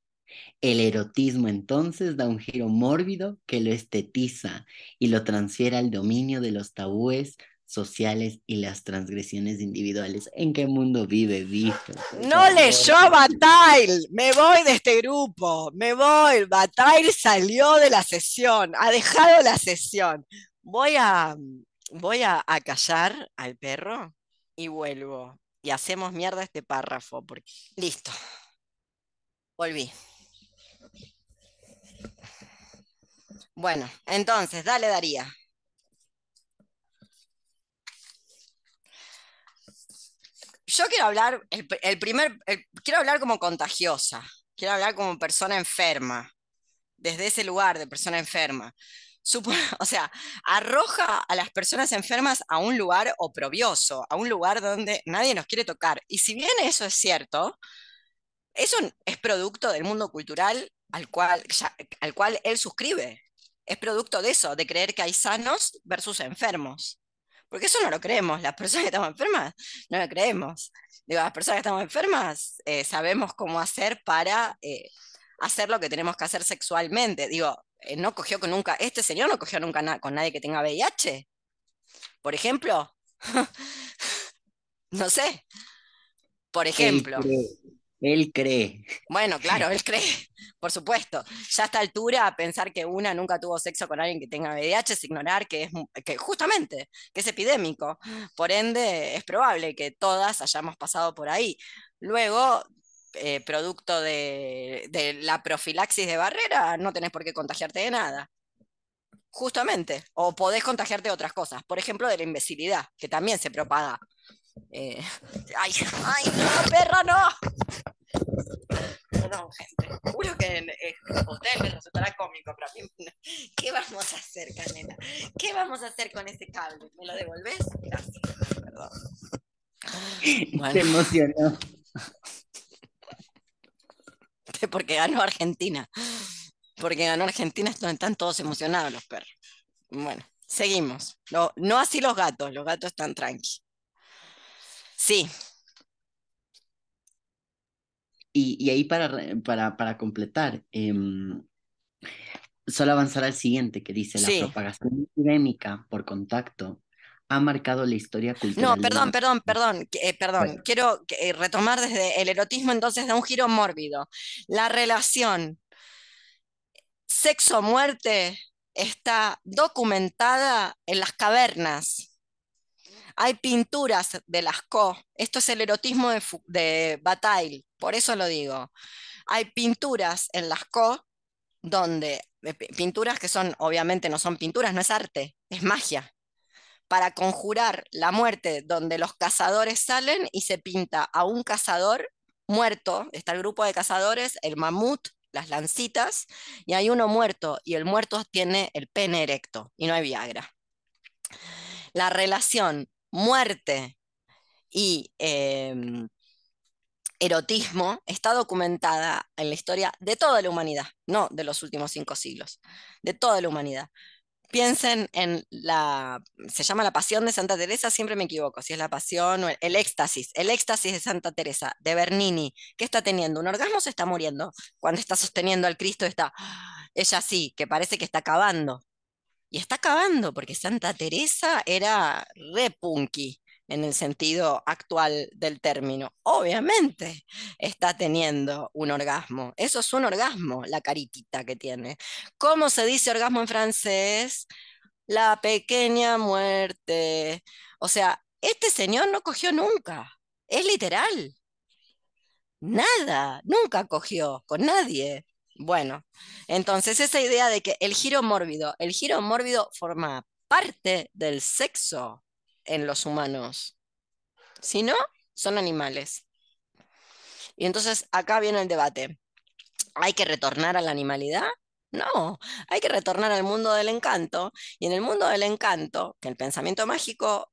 El erotismo entonces da un giro mórbido que lo estetiza y lo transfiere al dominio de los tabúes sociales y las transgresiones individuales. ¿En qué mundo vive Víctor? Por No favor. leyó Bataille. Me voy de este grupo. Me voy. Bataille salió de la sesión. Ha dejado la sesión. Voy a, voy a, a callar al perro y vuelvo. Y hacemos mierda este párrafo. Porque... Listo. Volví. Bueno, entonces, dale, Daría. Yo quiero hablar, el, pr- el primer, el- quiero hablar como contagiosa, quiero hablar como persona enferma, desde ese lugar de persona enferma. Supo- o sea, arroja a las personas enfermas a un lugar oprobioso, a un lugar donde nadie nos quiere tocar. Y si bien eso es cierto, eso es producto del mundo cultural al cual, al cual él suscribe. Es producto de eso, de creer que hay sanos versus enfermos. Porque eso no lo creemos, las personas que estamos enfermas no lo creemos. Digo, las personas que estamos enfermas eh, sabemos cómo hacer para eh, hacer lo que tenemos que hacer sexualmente. Digo, eh, no cogió con nunca, este señor no cogió nunca na- con nadie que tenga VIH, por ejemplo. No sé, por ejemplo. Él cree. Bueno, claro, él cree, por supuesto. Ya a esta altura, pensar que una nunca tuvo sexo con alguien que tenga VIH es ignorar que es que justamente que es epidémico. Por ende, es probable que todas hayamos pasado por ahí. Luego, eh, producto de, de la profilaxis de barrera, no tenés por qué contagiarte de nada. Justamente. O podés contagiarte de otras cosas. Por ejemplo, de la imbecilidad, que también se propaga. Eh, ay, ay, no, perra, no. Perdón, gente. Juro que eh, a ustedes les resultará cómico, pero a mí. ¿Qué vamos a hacer, Canela? ¿Qué vamos a hacer con ese cable? ¿Me lo devolvés? Gracias. Perdón. Bueno, emocionó. porque ganó Argentina. Porque ganó Argentina, están todos emocionados los perros. Bueno, seguimos. No, no así los gatos, los gatos están tranqui. Sí, Y, y ahí para, para, para completar, em, solo avanzar al siguiente que dice, la propagación epidémica por contacto ha marcado la historia cultural. No, de perdón, perdón, humanidad". perdón, eh, perdón. Bueno. Quiero eh, retomar desde el erotismo entonces da un giro mórbido. La relación sexo-muerte está documentada en las cavernas. Hay pinturas de Lascaux. Esto es el erotismo de, Bataille, por eso lo digo. Hay pinturas en Lascaux donde, eh, pi- pinturas que son, obviamente no son pinturas, no es arte, es magia para conjurar la muerte donde los cazadores salen y se pinta a un cazador muerto, está el grupo de cazadores, el mamut, las lancitas, y hay uno muerto y el muerto tiene el pene erecto y no hay Viagra. La relación muerte y em, erotismo está documentada en la historia de toda la humanidad, no de los últimos cinco siglos, de toda la humanidad piensen en la, se llama la pasión de Santa Teresa, siempre me equivoco, si es la pasión o el, el éxtasis, el éxtasis de Santa Teresa, de Bernini, ¿qué está teniendo? ¿Un orgasmo se está muriendo? Cuando está sosteniendo al Cristo está, ella sí, que parece que está acabando, Y está acabando, porque Santa Teresa era re punky en el sentido actual del término. Obviamente está teniendo un orgasmo. Eso es un orgasmo, la caritita que tiene. ¿Cómo se dice orgasmo en francés? La pequeña muerte. O sea, este señor no cogió nunca. Es literal. Nada, nunca cogió con nadie. Bueno, entonces esa idea de que el giro mórbido, el giro mórbido forma parte del sexo en los humanos. Si no, son animales. Y entonces acá viene el debate. ¿Hay que retornar a la animalidad? No, hay que retornar al mundo del encanto. Y en el mundo del encanto, que el pensamiento mágico,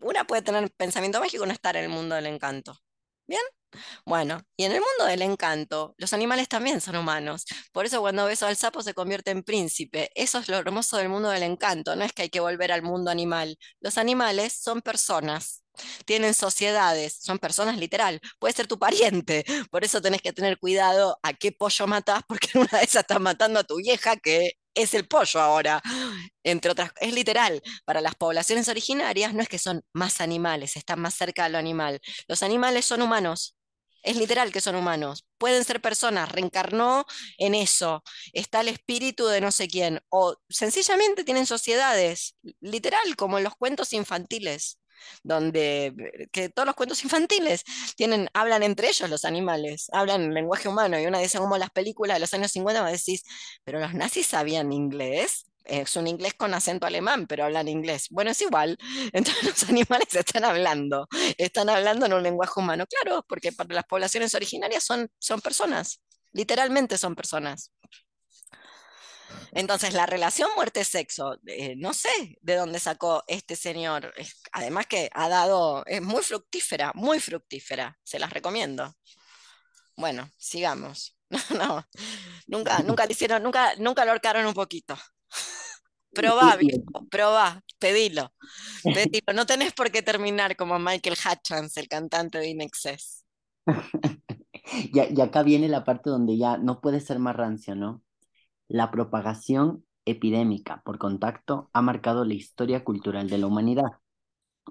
una puede tener pensamiento mágico no estar en el mundo del encanto. ¿Bien? Bueno, y en el mundo del encanto, los animales también son humanos. Por eso cuando beso al sapo se convierte en príncipe. Eso es lo hermoso del mundo del encanto. No es que hay que volver al mundo animal. Los animales son personas tienen sociedades, son personas literal, puede ser tu pariente, por eso tenés que tener cuidado a qué pollo matás, porque en una de esas estás matando a tu vieja que es el pollo ahora, entre otras, es literal, para las poblaciones originarias no es que son más animales, están más cerca de lo animal, los animales son humanos, es literal que son humanos, pueden ser personas, reencarnó en eso, está el espíritu de no sé quién, o sencillamente tienen sociedades, literal, como en los cuentos infantiles donde eh, que todos los cuentos infantiles tienen, hablan entre ellos los animales, hablan lenguaje humano, y una dice como las películas de los años 50, me decís, pero los nazis sabían inglés, es un inglés con acento alemán, pero hablan inglés. Bueno, es igual. Entonces los animales están hablando, están hablando en un lenguaje humano. Claro, porque para las poblaciones originarias son, son personas, literalmente son personas. Entonces, la relación muerte-sexo, eh, no sé de dónde sacó este señor. además que ha dado, es muy fructífera, muy fructífera. Se las recomiendo. Bueno, sigamos. No, nunca, nunca le hicieron, nunca, nunca lo ahorcaron un poquito. Probá, probá, pedilo, pedilo. No tenés por qué terminar como Michael Hutchins, el cantante de Inexcess. y, y acá viene la parte donde ya no puede ser más rancio, ¿no? La propagación epidémica por contacto ha marcado la historia cultural de la humanidad,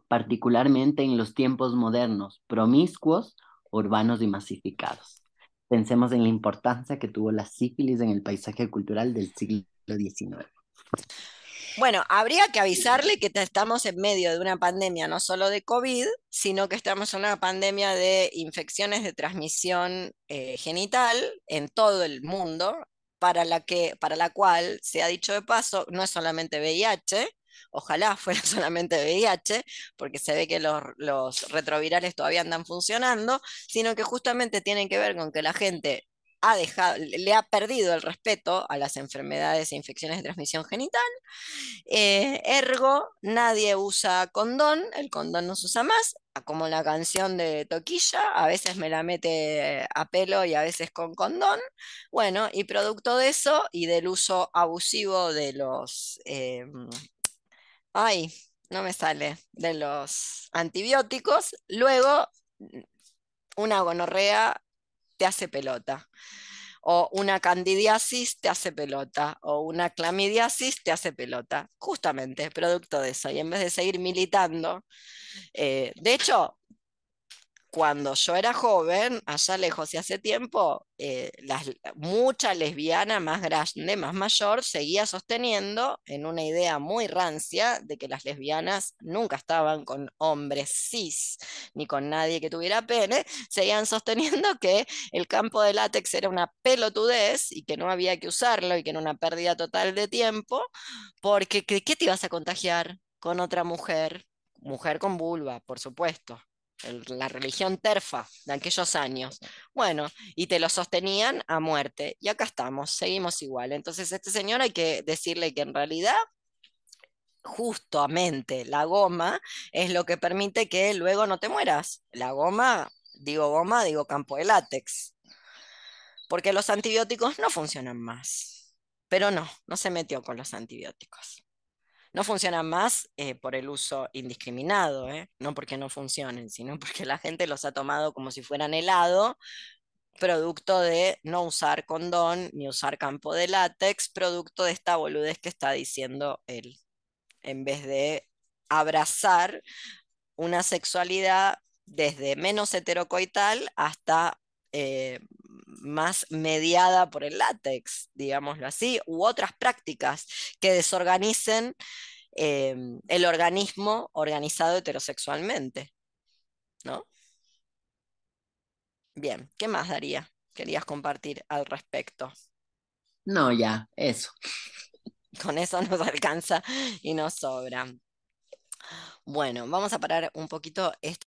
particularmente en los tiempos modernos, promiscuos, urbanos y masificados. Pensemos en la importancia que tuvo la sífilis en el paisaje cultural del siglo XIX. Bueno, habría que avisarle que estamos en medio de una pandemia no solo de COVID, sino que estamos en una pandemia de infecciones de transmisión eh, genital en todo el mundo, para la, que, para la cual, se ha dicho de paso, no es solamente VIH, ojalá fuera solamente VIH, porque se ve que los, los retrovirales todavía andan funcionando, sino que justamente tienen que ver con que la gente ha dejado, le ha perdido el respeto a las enfermedades e infecciones de transmisión genital. Eh, ergo, nadie usa condón, el condón no se usa más, como la canción de Toquilla, a veces me la mete a pelo y a veces con condón. Bueno, y producto de eso y del uso abusivo de los... Em, ay, no me sale, de los antibióticos, luego una gonorrea te hace pelota. O una candidiasis te hace pelota. O una clamidiasis te hace pelota. Justamente, producto de eso. Y en vez de seguir militando, eh, de hecho, cuando yo era joven, allá lejos y hace tiempo, eh, mucha lesbiana más grande, más mayor, seguía sosteniendo en una idea muy rancia de que las lesbianas nunca estaban con hombres cis, ni con nadie que tuviera pene, seguían sosteniendo que el campo de látex era una pelotudez y que no había que usarlo y que era una pérdida total de tiempo, porque ¿qué te ibas a contagiar con otra mujer? Mujer con vulva, por supuesto la religión terfa de aquellos años. Bueno, y te lo sostenían a muerte. Y acá estamos, seguimos igual. Entonces, este señor hay que decirle que en realidad justamente la goma es lo que permite que luego no te mueras. La goma, digo goma, digo campo de látex. Porque los antibióticos no funcionan más. Pero no, no se metió con los antibióticos no funcionan más eh, por el uso indiscriminado, ¿eh? no porque no funcionen, sino porque la gente los ha tomado como si fueran helado, producto de no usar condón ni usar campo de látex, producto de esta boludez que está diciendo él, en vez de abrazar una sexualidad desde menos heterocoital hasta eh, más mediada por el látex, digámoslo así, u otras prácticas que desorganicen eh, el organismo organizado heterosexualmente. ¿No? Bien, ¿qué más Daría? Querías compartir al respecto. No, ya, eso. Con eso nos alcanza y nos sobra. Bueno, vamos a parar un poquito esta